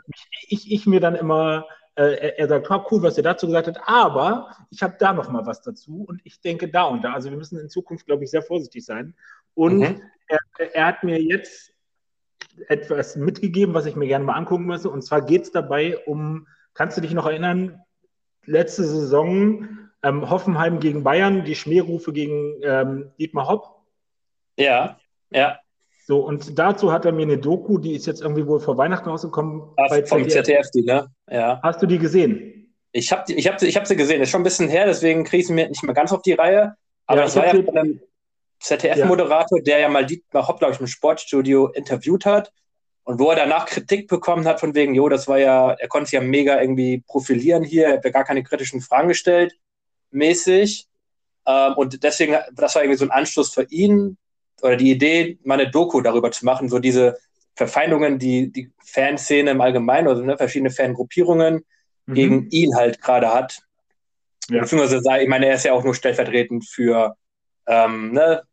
ich, ich mir dann immer, äh, er, er, sagt, cool, was er dazu gesagt hat, aber ich habe da noch mal was dazu und ich denke da und da. Also wir müssen in Zukunft, glaube ich, sehr vorsichtig sein. Und mhm. er, er, hat mir jetzt etwas mitgegeben, was ich mir gerne mal angucken müsse. Und zwar geht es dabei um, kannst du dich noch erinnern, letzte Saison ähm, Hoffenheim gegen Bayern, die Schmährufe gegen ähm, Dietmar Hopp. Ja, ja. So, und dazu hat er mir eine Doku, die ist jetzt irgendwie wohl vor Weihnachten rausgekommen. Ach, vom ZDF. ZDF, die, ne? Ja. Hast du die gesehen? Ich habe ich hab, ich hab sie gesehen. Ist schon ein bisschen her, deswegen kriege ich sie mir nicht mehr ganz auf die Reihe. Aber ja, ich war ja von einem ZDF-Moderator, ja. der ja mal Dietmar Hopp, glaube ich, im Sportstudio interviewt hat. Und wo er danach Kritik bekommen hat, von wegen, jo, das war ja, er konnte sich ja mega irgendwie profilieren hier, er hat ja gar keine kritischen Fragen gestellt mäßig. Ähm, und deswegen, das war irgendwie so ein Anschluss für ihn oder die Idee, mal eine Doku darüber zu machen, so diese Verfeindungen, die die Fanszene im Allgemeinen, also ne, verschiedene Fangruppierungen mhm. gegen ihn halt gerade hat. Ja. Beziehungsweise, ich meine, er ist ja auch nur stellvertretend für ähm, ne,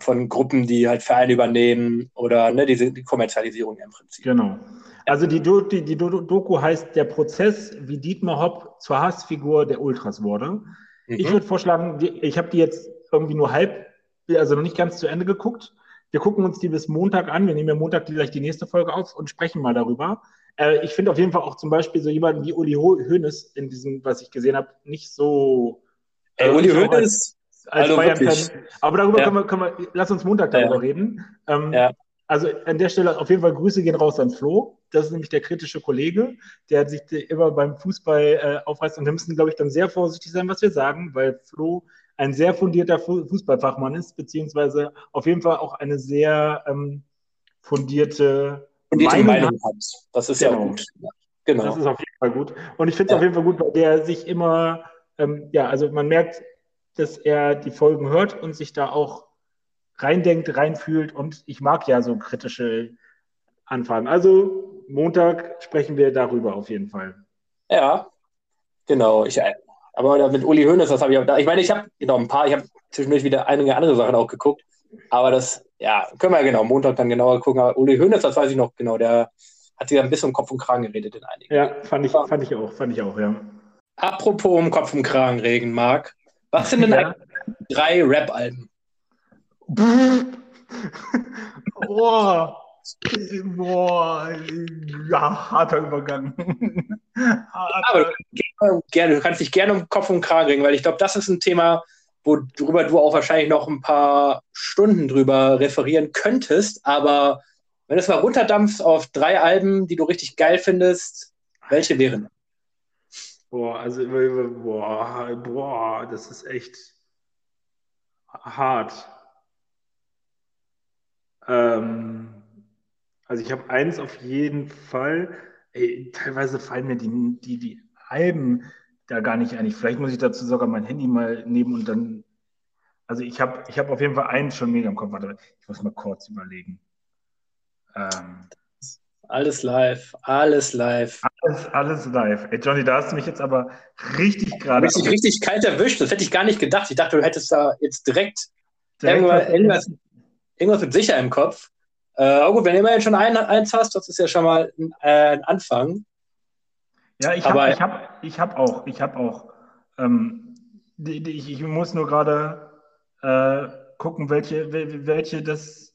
von Gruppen, die halt Vereine übernehmen oder ne, diese die Kommerzialisierung im Prinzip. Genau. Also die, die, die Doku heißt Der Prozess, wie Dietmar Hopp zur Hassfigur der Ultras wurde. Mhm. Ich würde vorschlagen, ich habe die jetzt irgendwie nur halb, also noch nicht ganz zu Ende geguckt. Wir gucken uns die bis Montag an. Wir nehmen ja Montag gleich die nächste Folge auf und sprechen mal darüber. Äh, ich finde auf jeden Fall auch zum Beispiel so jemanden wie Uli Hoeneß in diesem, was ich gesehen habe, nicht so. Ey, äh, Uli Hoeneß als also Bayern-Fan. Aber darüber ja. können, wir, können wir, lass uns Montag darüber ja. reden. Ähm, ja. Also an der Stelle auf jeden Fall Grüße gehen raus an Flo. Das ist nämlich der kritische Kollege, der sich immer beim Fußball äh, aufreißt. Und wir müssen, glaube ich, dann sehr vorsichtig sein, was wir sagen, weil Flo ein sehr fundierter Fußballfachmann ist, beziehungsweise auf jeden Fall auch eine sehr ähm, fundierte, fundierte Meinung, Meinung hat. Das ist genau. ja gut. Genau. Das ist auf jeden Fall gut. Und ich finde es ja. auf jeden Fall gut, weil der sich immer, ähm, ja, also man merkt, dass er die Folgen hört und sich da auch reindenkt, reinfühlt und ich mag ja so kritische Anfragen. Also Montag sprechen wir darüber auf jeden Fall. Ja, genau. Ich, Aber mit Uli Hoeneß, das habe ich auch da. Ich meine, ich habe genau ein paar, ich habe zwischendurch wieder einige andere Sachen auch geguckt. Aber das, ja, können wir ja genau Montag dann genauer gucken. Aber Uli Hoeneß, das weiß ich noch genau, der hat sich ein bisschen um Kopf und Kragen geredet in einigen. Ja, fand ich, fand ich auch, fand ich auch, ja. Apropos um Kopf und Kragen regen, Marc. Was sind denn ja. drei Rap-Alben? Boah. Boah, ja, harter Übergang. harter. Aber gerne, du kannst dich gerne um Kopf und Kragen regen, weil ich glaube, das ist ein Thema, worüber du auch wahrscheinlich noch ein paar Stunden drüber referieren könntest. Aber wenn du es mal runterdampfst auf drei Alben, die du richtig geil findest, welche wären? Boah, also boah, boah, das ist echt hart. Ähm, also ich habe eins auf jeden Fall. Ey, teilweise fallen mir die, die, die Alben da gar nicht ein. Vielleicht muss ich dazu sogar mein Handy mal nehmen und dann. Also ich habe ich hab auf jeden Fall eins schon mega im Kopf. Warte, ich muss mal kurz überlegen. Ähm, alles live, alles live. Alles, alles live. Ey, Johnny, da hast du mich jetzt aber richtig gerade. Richtig, richtig kalt erwischt. Das hätte ich gar nicht gedacht. Ich dachte, du hättest da jetzt direkt, direkt irgendwas, irgendwas, mit sicher im Kopf. Äh, aber gut, wenn du immerhin schon ein, eins hast, das ist ja schon mal ein, äh, ein Anfang. Ja, ich habe ich hab, ich hab auch, ich habe auch, ähm, die, die, ich, ich, muss nur gerade äh, gucken, welche, welche das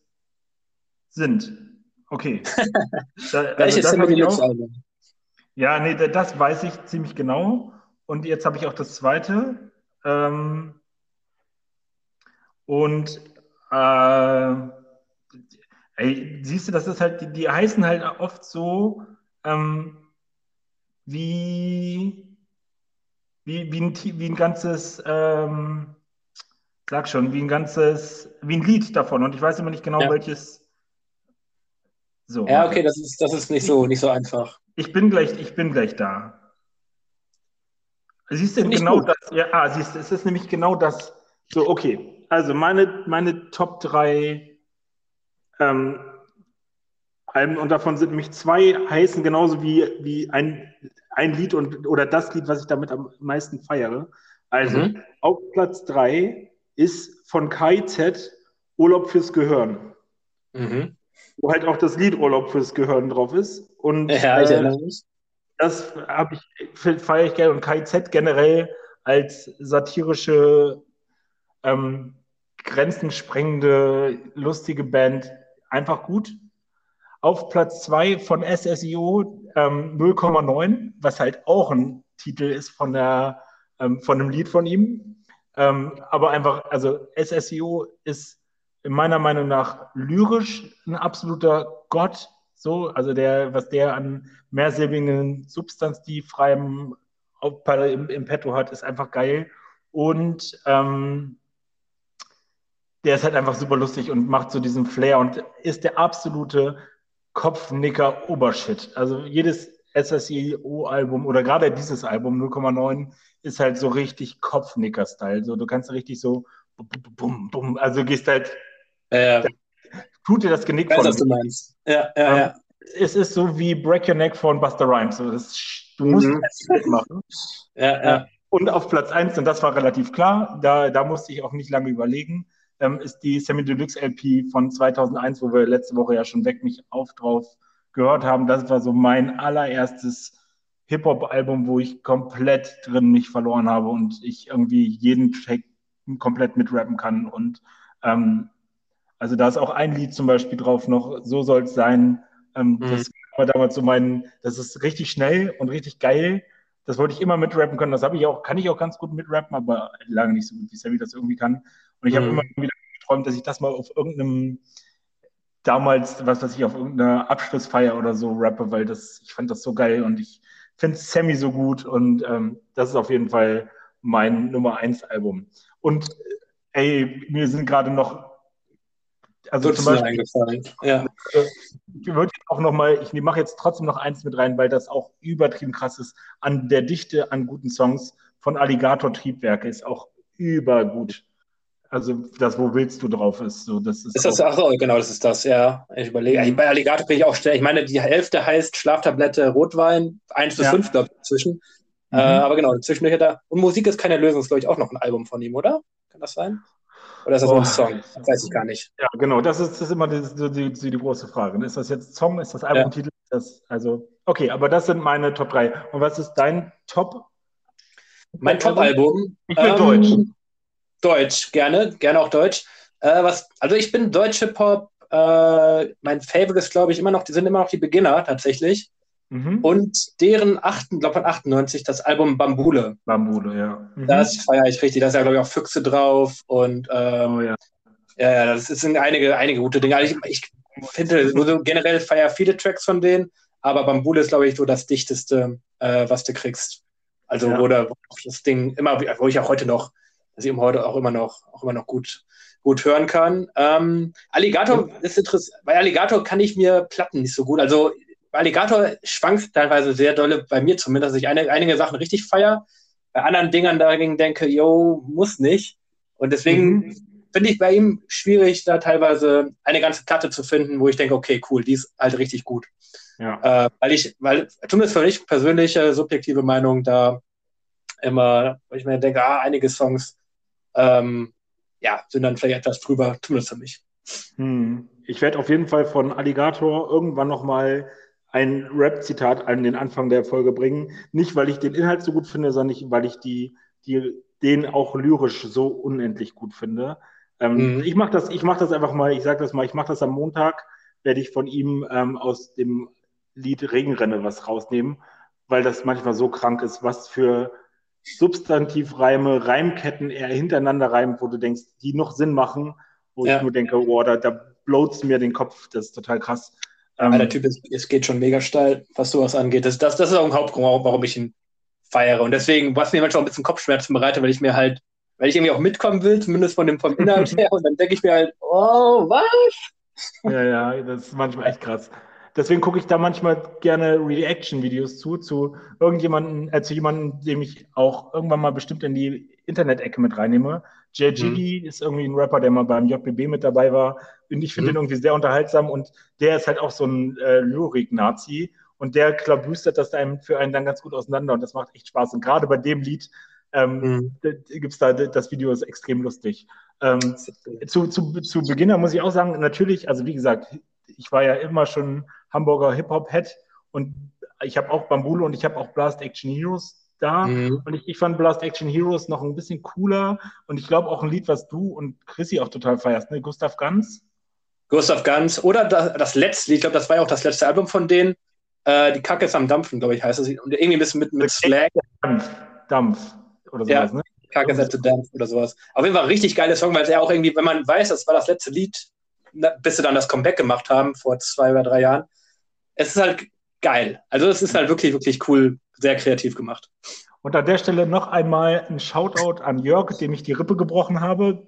sind. Okay. *laughs* Da, also welche sind die auch, Ja, nee, das weiß ich ziemlich genau. Und jetzt habe ich auch das zweite. Ähm, und äh, Ey, siehst du, das ist halt, die, die heißen halt oft so ähm, wie, wie, wie, ein, wie ein ganzes, ähm, sag schon, wie ein ganzes, wie ein Lied davon. Und ich weiß immer nicht genau, ja. welches. So. Ja, okay, das ist, das ist nicht so, nicht so einfach. Ich bin gleich, ich bin gleich da. Siehst du genau gut. das? Ja, ah, siehst du, es ist nämlich genau das. So, okay. Also meine, meine Top 3 ähm, und davon sind nämlich zwei heißen genauso wie, wie ein, ein Lied und, oder das Lied, was ich damit am meisten feiere. Also mhm. auf Platz 3 ist von KIZ Urlaub fürs Gehirn. Mhm. Wo halt auch das Lied Urlaub fürs Gehirn drauf ist. Und ja, äh, das habe ich, feiere ich gerne. Und KIZ generell als satirische, ähm, grenzensprengende, lustige Band einfach gut. Auf Platz 2 von SSIO ähm, 0,9, was halt auch ein Titel ist von, der, ähm, von einem Lied von ihm. Ähm, aber einfach, also SSIO ist in meiner Meinung nach lyrisch ein absoluter Gott. So, also der, was der an mehrsilbigen substantivfreiem im, im Petto hat, ist einfach geil. Und ähm, der ist halt einfach super lustig und macht so diesen Flair und ist der absolute Kopfnicker Obershit. Also jedes SSIO-Album oder gerade dieses Album 0,9 ist halt so richtig Kopfnicker-Style. So, du kannst richtig so, bum, bum, also gehst halt, äh, tut dir das Genick von. was du meinst. Ja, ja, ja. Es ist so wie Break Your Neck von Buster Rhymes. So, das, du musst mhm. das mitmachen. Ja, ja. Und auf Platz 1, und das war relativ klar, da, da musste ich auch nicht lange überlegen, ähm, ist die Semi Deluxe LP von 2001, wo wir letzte Woche ja schon weg mich auf drauf gehört haben. Das war so mein allererstes Hip-Hop-Album, wo ich komplett drin mich verloren habe und ich irgendwie jeden Track komplett mitrappen kann. Und ähm, also da ist auch ein Lied zum Beispiel drauf noch, so soll es sein. Ähm, mhm. Das war damals so mein, das ist richtig schnell und richtig geil. Das wollte ich immer mitrappen können. Das habe ich auch, kann ich auch ganz gut mitrappen, aber lange nicht so gut, wie Sammy das irgendwie kann. Und ich habe mhm. immer wieder geträumt, dass ich das mal auf irgendeinem, damals, was weiß ich, auf irgendeiner Abschlussfeier oder so rappe, weil das, ich fand das so geil und ich finde Sammy so gut und ähm, das ist auf jeden Fall mein Nummer 1 Album. Und ey, mir sind gerade noch also zum Beispiel, eingefallen. Ja. Ich würde auch noch mal, ich mache jetzt trotzdem noch eins mit rein, weil das auch übertrieben krass ist. An der Dichte an guten Songs von Alligator Triebwerke ist auch übergut. Also das, wo willst du drauf ist. So, das ist, ist das, ach, genau, das ist das, ja. Ich überlege. Bei Alligator bin ich auch schnell. Ich meine, die Hälfte heißt Schlaftablette Rotwein, 1 bis ja. 5, glaube ich, inzwischen. Mhm. Äh, aber genau, zwischendurch hat er. Und Musik ist keine Lösung, ist, glaube ich, auch noch ein Album von ihm, oder? Kann das sein? Oder ist das oh. ein Song? Das weiß ich gar nicht. Ja, genau, das ist, das ist immer die, die, die, die, große Frage. Ist das jetzt Song? Ist das Albumtitel? Ja. Das, also, okay, aber das sind meine Top 3. Und was ist dein Top? Mein Top-Album? Ich will ähm, Deutsch. Deutsch, gerne, gerne auch Deutsch. Äh, was, also ich bin deutsche Pop. Äh, mein Favorite ist, glaube ich, immer noch, die sind immer noch die Beginner tatsächlich. Mhm. Und deren achten, glaube von 98, das Album Bambule. Bambule, ja. Mhm. Das feiere ich richtig. Da ist ja, glaube ich, auch Füchse drauf und ähm, oh, ja. ja, das sind einige, einige gute Dinge. Also ich, ich finde, so generell feiere viele Tracks von denen, aber Bambule ist, glaube ich, so das dichteste, äh, was du kriegst. Also, ja. wo, da, wo das Ding immer, wo ich auch heute noch, dass ich heute auch immer noch, auch immer noch gut, gut hören kann. Ähm, Alligator ist interessant. Bei Alligator kann ich mir Platten nicht so gut. Also Alligator schwankt teilweise sehr dolle, bei mir zumindest, dass ich eine, einige Sachen richtig feiere, bei anderen Dingern dagegen denke, yo, muss nicht. Und deswegen mhm. finde ich bei ihm schwierig, da teilweise eine ganze Platte zu finden, wo ich denke, okay, cool, die ist halt richtig gut. Ja. Äh, weil ich, weil, zumindest für mich persönliche, subjektive Meinung, da immer, weil ich mir denke, ah, einige Songs, ähm, ja, sind dann vielleicht etwas drüber, zumindest für mich. Hm. Ich werde auf jeden Fall von Alligator irgendwann nochmal ein Rap-Zitat an den Anfang der Folge bringen. Nicht, weil ich den Inhalt so gut finde, sondern weil ich die, die, den auch lyrisch so unendlich gut finde. Ähm, mhm. Ich mache das, mach das einfach mal, ich sage das mal, ich mache das am Montag, werde ich von ihm ähm, aus dem Lied Regenrenne was rausnehmen, weil das manchmal so krank ist, was für Substantivreime, Reimketten er hintereinander reimt, wo du denkst, die noch Sinn machen, wo ja. ich nur denke, oh, da, da blowt mir den Kopf, das ist total krass. Ähm, der Typ ist, es geht schon mega steil, was sowas angeht. Das, das, das ist auch ein Hauptgrund, warum ich ihn feiere. Und deswegen, was mir manchmal auch ein bisschen Kopfschmerzen bereitet, weil ich mir halt, weil ich irgendwie auch mitkommen will, zumindest von dem vom Inhalt her. Und dann denke ich mir halt, oh, was? Ja, ja, das ist manchmal echt krass. Deswegen gucke ich da manchmal gerne Reaction-Videos zu, zu irgendjemanden, äh, zu jemandem, dem ich auch irgendwann mal bestimmt in die Internet-Ecke mit reinnehme. Jay Jiggy mhm. ist irgendwie ein Rapper, der mal beim JBB mit dabei war. Und ich finde mhm. den irgendwie sehr unterhaltsam und der ist halt auch so ein äh, Lyrik-Nazi und der klabüstert das einem für einen dann ganz gut auseinander und das macht echt Spaß. Und gerade bei dem Lied ähm, mhm. gibt es da, das Video ist extrem lustig. Ähm, zu, zu, zu Beginner muss ich auch sagen, natürlich, also wie gesagt, ich war ja immer schon Hamburger Hip-Hop-Head und ich habe auch Bambule und ich habe auch Blast Action Heroes da. Mhm. Und ich, ich, fand Blast Action Heroes noch ein bisschen cooler. Und ich glaube auch ein Lied, was du und Chrissy auch total feierst, ne? Gustav Ganz. Gustav Ganz. Oder das, das letzte Lied, ich glaube, das war ja auch das letzte Album von denen. Äh, die Kacke ist am Dampfen, glaube ich, heißt es. Und irgendwie ein bisschen mit, mit Slag. Dampf. Dampf. Oder sowas, ja, ne? Kacke ist to Dampf oder sowas. Auf jeden Fall ein richtig geiler Song, weil es ja auch irgendwie, wenn man weiß, das war das letzte Lied, bis sie dann das Comeback gemacht haben vor zwei oder drei Jahren. Es ist halt geil. Also es ist halt wirklich, wirklich cool, sehr kreativ gemacht. Und an der Stelle noch einmal ein Shoutout an Jörg, dem ich die Rippe gebrochen habe.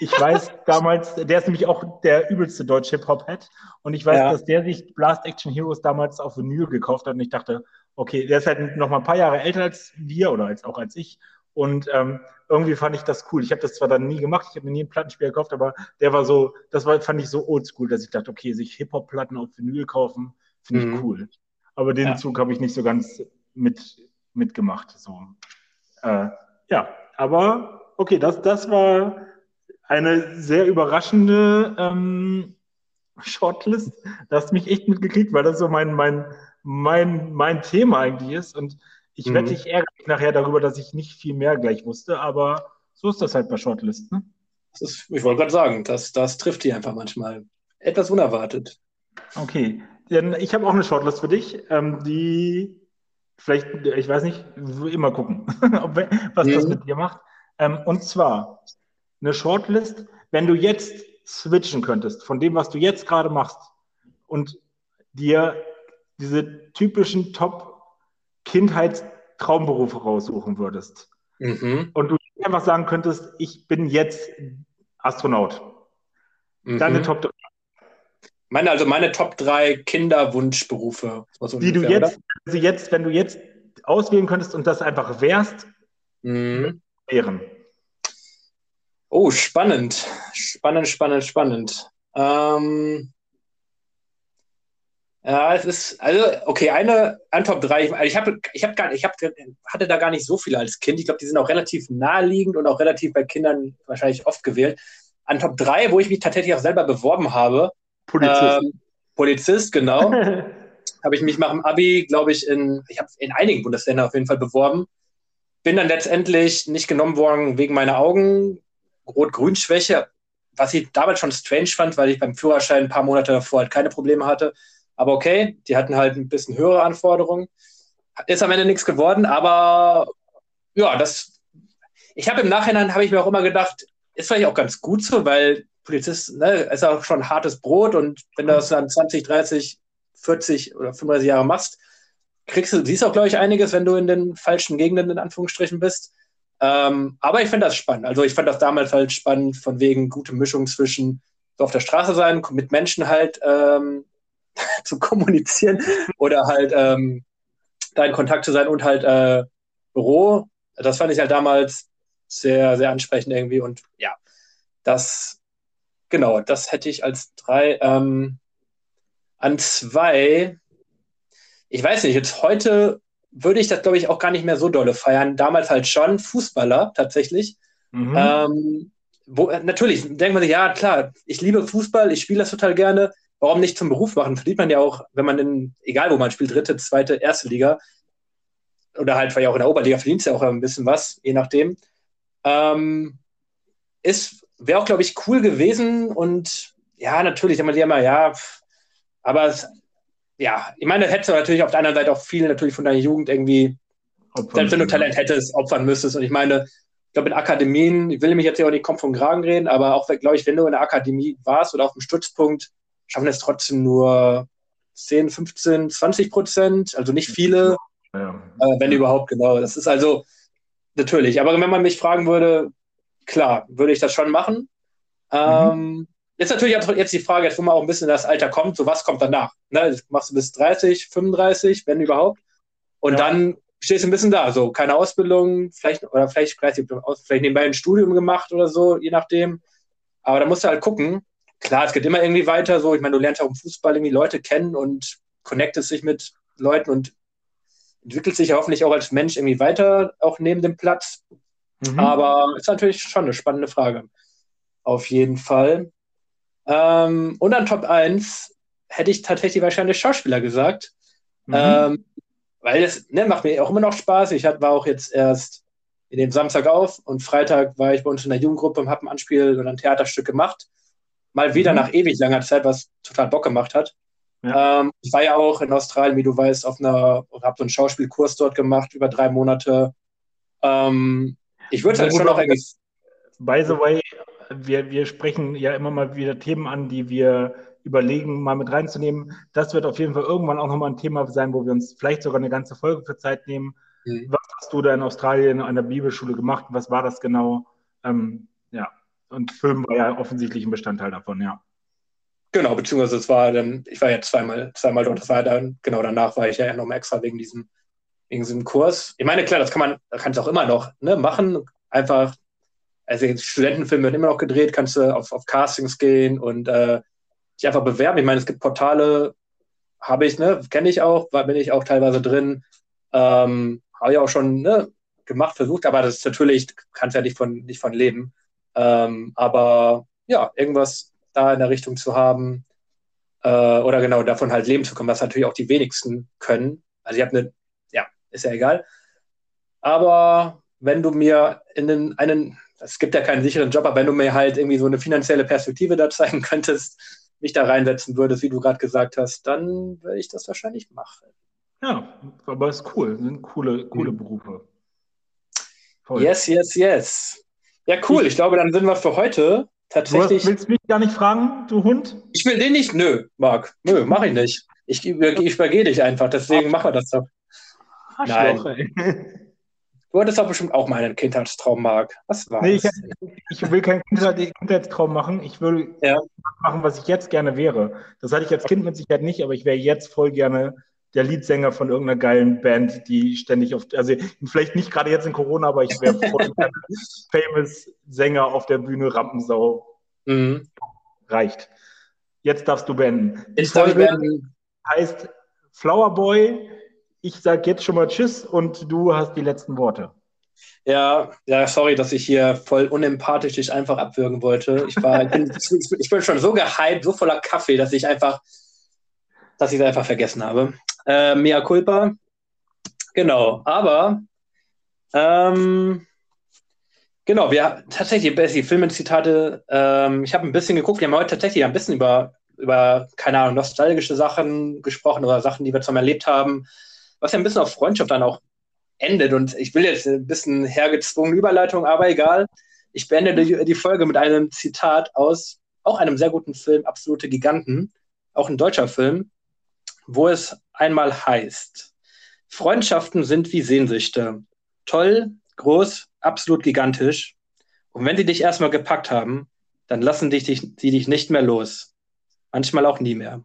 Ich weiß *laughs* damals, der ist nämlich auch der übelste deutsche Hip-Hop-Head. Und ich weiß, ja. dass der sich Blast Action Heroes damals auf Vinyl gekauft hat. Und ich dachte, okay, der ist halt noch mal ein paar Jahre älter als wir oder als, auch als ich. Und ähm, irgendwie fand ich das cool. Ich habe das zwar dann nie gemacht, ich habe mir nie einen Plattenspieler gekauft, aber der war so, das war, fand ich so oldschool, dass ich dachte, okay, sich Hip-Hop-Platten auf Vinyl kaufen, finde ich mhm. cool. Aber den ja. Zug habe ich nicht so ganz mit, mitgemacht. So. Äh, ja, aber okay, das, das war eine sehr überraschende ähm, *laughs* Shortlist. Das hast mich echt mitgekriegt, weil das so mein, mein, mein, mein Thema eigentlich ist. Und ich mhm. wette, ich ärgere mich nachher darüber, dass ich nicht viel mehr gleich wusste, aber so ist das halt bei Shortlist. Ne? Ist, ich wollte gerade sagen, das, das trifft die einfach manchmal. Etwas unerwartet. Okay, ich habe auch eine Shortlist für dich, ähm, die vielleicht, ich weiß nicht, immer gucken, *laughs* was mhm. das mit dir macht. Ähm, und zwar eine Shortlist, wenn du jetzt switchen könntest von dem, was du jetzt gerade machst und dir diese typischen Top-Kindheitstraumberufe raussuchen würdest. Mhm. Und du einfach sagen könntest, ich bin jetzt Astronaut. Mhm. Deine Top 3. Meine, also meine Top 3 Kinderwunschberufe. So die ungefähr, du jetzt, also jetzt, wenn du jetzt auswählen könntest und das einfach wärst, mhm. wären. Oh, spannend. Spannend, spannend, spannend. Ähm, Ja, es ist, also, okay, eine an Top 3. Also ich, habe, ich, hab gar, ich hab, hatte da gar nicht so viele als Kind. Ich glaube, die sind auch relativ naheliegend und auch relativ bei Kindern wahrscheinlich oft gewählt. An Top 3, wo ich mich tatsächlich auch selber beworben habe. Polizist. Ähm, Polizist, genau. *laughs* habe ich mich nach dem Abi, glaube ich, in, ich habe in einigen Bundesländern auf jeden Fall beworben. Bin dann letztendlich nicht genommen worden wegen meiner Augen, Rot-Grün-Schwäche, was ich damals schon strange fand, weil ich beim Führerschein ein paar Monate davor halt keine Probleme hatte. Aber okay, die hatten halt ein bisschen höhere Anforderungen. Ist am Ende nichts geworden, aber ja, das. Ich habe im Nachhinein, habe ich mir auch immer gedacht, ist vielleicht auch ganz gut so, weil Polizist ne, ist auch schon hartes Brot und wenn du das dann 20, 30, 40 oder 35 Jahre machst, kriegst du, siehst auch, glaube ich, einiges, wenn du in den falschen Gegenden in Anführungsstrichen bist. Ähm, aber ich finde das spannend. Also ich fand das damals halt spannend, von wegen gute Mischung zwischen so auf der Straße sein, mit Menschen halt ähm, *laughs* zu kommunizieren oder halt ähm, da in Kontakt zu sein und halt äh, Büro. Das fand ich halt damals sehr, sehr ansprechend irgendwie. Und ja, das, genau, das hätte ich als drei. Ähm, an zwei, ich weiß nicht, jetzt heute würde ich das, glaube ich, auch gar nicht mehr so dolle feiern. Damals halt schon Fußballer tatsächlich. Mhm. Ähm, wo, natürlich denkt man sich, ja, klar, ich liebe Fußball, ich spiele das total gerne warum nicht zum Beruf machen? Verdient man ja auch, wenn man in, egal wo man spielt, dritte, zweite, erste Liga oder halt vielleicht auch in der Oberliga verdient es ja auch ein bisschen was, je nachdem. Ähm, ist, wäre auch, glaube ich, cool gewesen und ja, natürlich, wenn man die immer, ja, aber es, ja, ich meine, hättest du natürlich auf der anderen Seite auch viel natürlich von deiner Jugend irgendwie, opfern selbst wenn du Talent hättest, opfern müsstest. Und ich meine, ich glaube, in Akademien, ich will mich jetzt ja auch nicht kommt vom Kragen reden, aber auch, glaube ich, wenn du in der Akademie warst oder auf dem Stützpunkt, schaffen es trotzdem nur 10, 15, 20 Prozent, also nicht viele, ja. äh, wenn überhaupt, genau. Das ist also natürlich, aber wenn man mich fragen würde, klar, würde ich das schon machen. Ähm, mhm. Jetzt natürlich jetzt die Frage, jetzt wo man auch ein bisschen das Alter kommt, so was kommt danach? Ne? Das machst du bis 30, 35, wenn überhaupt. Und ja. dann stehst du ein bisschen da, so keine Ausbildung, vielleicht, oder vielleicht, vielleicht, vielleicht nebenbei ein Studium gemacht oder so, je nachdem. Aber da musst du halt gucken, klar, es geht immer irgendwie weiter so. Ich meine, du lernst auch im Fußball irgendwie Leute kennen und connectest dich mit Leuten und entwickelst dich ja hoffentlich auch als Mensch irgendwie weiter, auch neben dem Platz. Mhm. Aber ist natürlich schon eine spannende Frage. Auf jeden Fall. Ähm, und an Top 1 hätte ich tatsächlich wahrscheinlich Schauspieler gesagt. Mhm. Ähm, weil das ne, macht mir auch immer noch Spaß. Ich war auch jetzt erst in dem Samstag auf und Freitag war ich bei uns in der Jugendgruppe und habe ein Anspiel oder ein Theaterstück gemacht mal wieder mhm. nach ewig langer Zeit, was total Bock gemacht hat. Ja. Ähm, ich war ja auch in Australien, wie du weißt, auf einer, habe so einen Schauspielkurs dort gemacht, über drei Monate. Ähm, ich würde halt schon noch irgendwie. By the way, wir, wir sprechen ja immer mal wieder Themen an, die wir überlegen, mal mit reinzunehmen. Das wird auf jeden Fall irgendwann auch nochmal ein Thema sein, wo wir uns vielleicht sogar eine ganze Folge für Zeit nehmen. Mhm. Was hast du da in Australien an der Bibelschule gemacht? Was war das genau? Ähm, ja, und Film war ja offensichtlich ein Bestandteil davon, ja. Genau, beziehungsweise es war dann, ich war ja zweimal, zweimal dort, das war dann, genau danach war ich ja nochmal extra wegen diesem, wegen diesem Kurs. Ich meine, klar, das kann man, kann es auch immer noch ne, machen. Einfach, also Studentenfilme werden immer noch gedreht, kannst du auf, auf Castings gehen und äh, dich einfach bewerben. Ich meine, es gibt Portale, habe ich, ne, kenne ich auch, bin ich auch teilweise drin. Ähm, habe ich auch schon ne, gemacht, versucht, aber das ist natürlich, kannst ja nicht von, nicht von leben. Ähm, aber ja, irgendwas da in der Richtung zu haben äh, oder genau davon halt leben zu können, was natürlich auch die wenigsten können. Also ich habe eine, ist ja egal. Aber wenn du mir in den, einen, es gibt ja keinen sicheren Job, aber wenn du mir halt irgendwie so eine finanzielle Perspektive da *laughs* zeigen könntest, mich da reinsetzen würdest, wie du gerade gesagt hast, dann würde ich das wahrscheinlich machen. Ja, aber es ist cool, sind coole, coole mhm. Berufe. Voll. Yes, yes, yes. Ja, cool. Ich glaube, dann sind wir für heute tatsächlich. Du willst mich gar nicht fragen, du Hund? Ich will den nicht. Nö, Marc. Nö, mach ich nicht. Ich, ich übergehe dich einfach. Deswegen machen wir das doch. Arschloch, Nein. Ey. *laughs* Du hattest doch bestimmt auch mal einen Kindheitstraum, Marc. Was war nee, ich, ich, will keinen Kindheitstraum machen. Ich will ja. machen, was ich jetzt gerne wäre. Das hatte ich als Kind mit Sicherheit nicht, aber ich wäre jetzt voll gerne der Leadsänger von irgendeiner geilen Band, die ständig auf, also vielleicht nicht gerade jetzt in Corona, aber ich wäre voll *laughs* famous Sänger auf der Bühne, Rampensau. Mhm. Reicht. Jetzt darfst du beenden. Ich darf beenden. heißt Flower Boy. Ich sage jetzt schon mal Tschüss und du hast die letzten Worte. Ja, ja, sorry, dass ich hier voll unempathisch dich einfach abwürgen wollte. Ich, war, ich, bin, *laughs* ich bin schon so gehypt, so voller Kaffee, dass ich einfach, dass ich es einfach vergessen habe. Äh, mea culpa. Genau, aber ähm, genau, wir tatsächlich, Bessie, Filme-Zitate, ähm, ich habe ein bisschen geguckt, wir haben heute tatsächlich ein bisschen über, über, keine Ahnung, nostalgische Sachen gesprochen oder Sachen, die wir zusammen erlebt haben, was ja ein bisschen auf Freundschaft dann auch endet. Und ich will jetzt ein bisschen hergezwungen Überleitung, aber egal. Ich beende die, die Folge mit einem Zitat aus auch einem sehr guten Film, Absolute Giganten, auch ein deutscher Film, wo es einmal heißt, Freundschaften sind wie Sehnsüchte. Toll, groß, absolut gigantisch. Und wenn sie dich erstmal gepackt haben, dann lassen dich, dich, sie dich nicht mehr los. Manchmal auch nie mehr.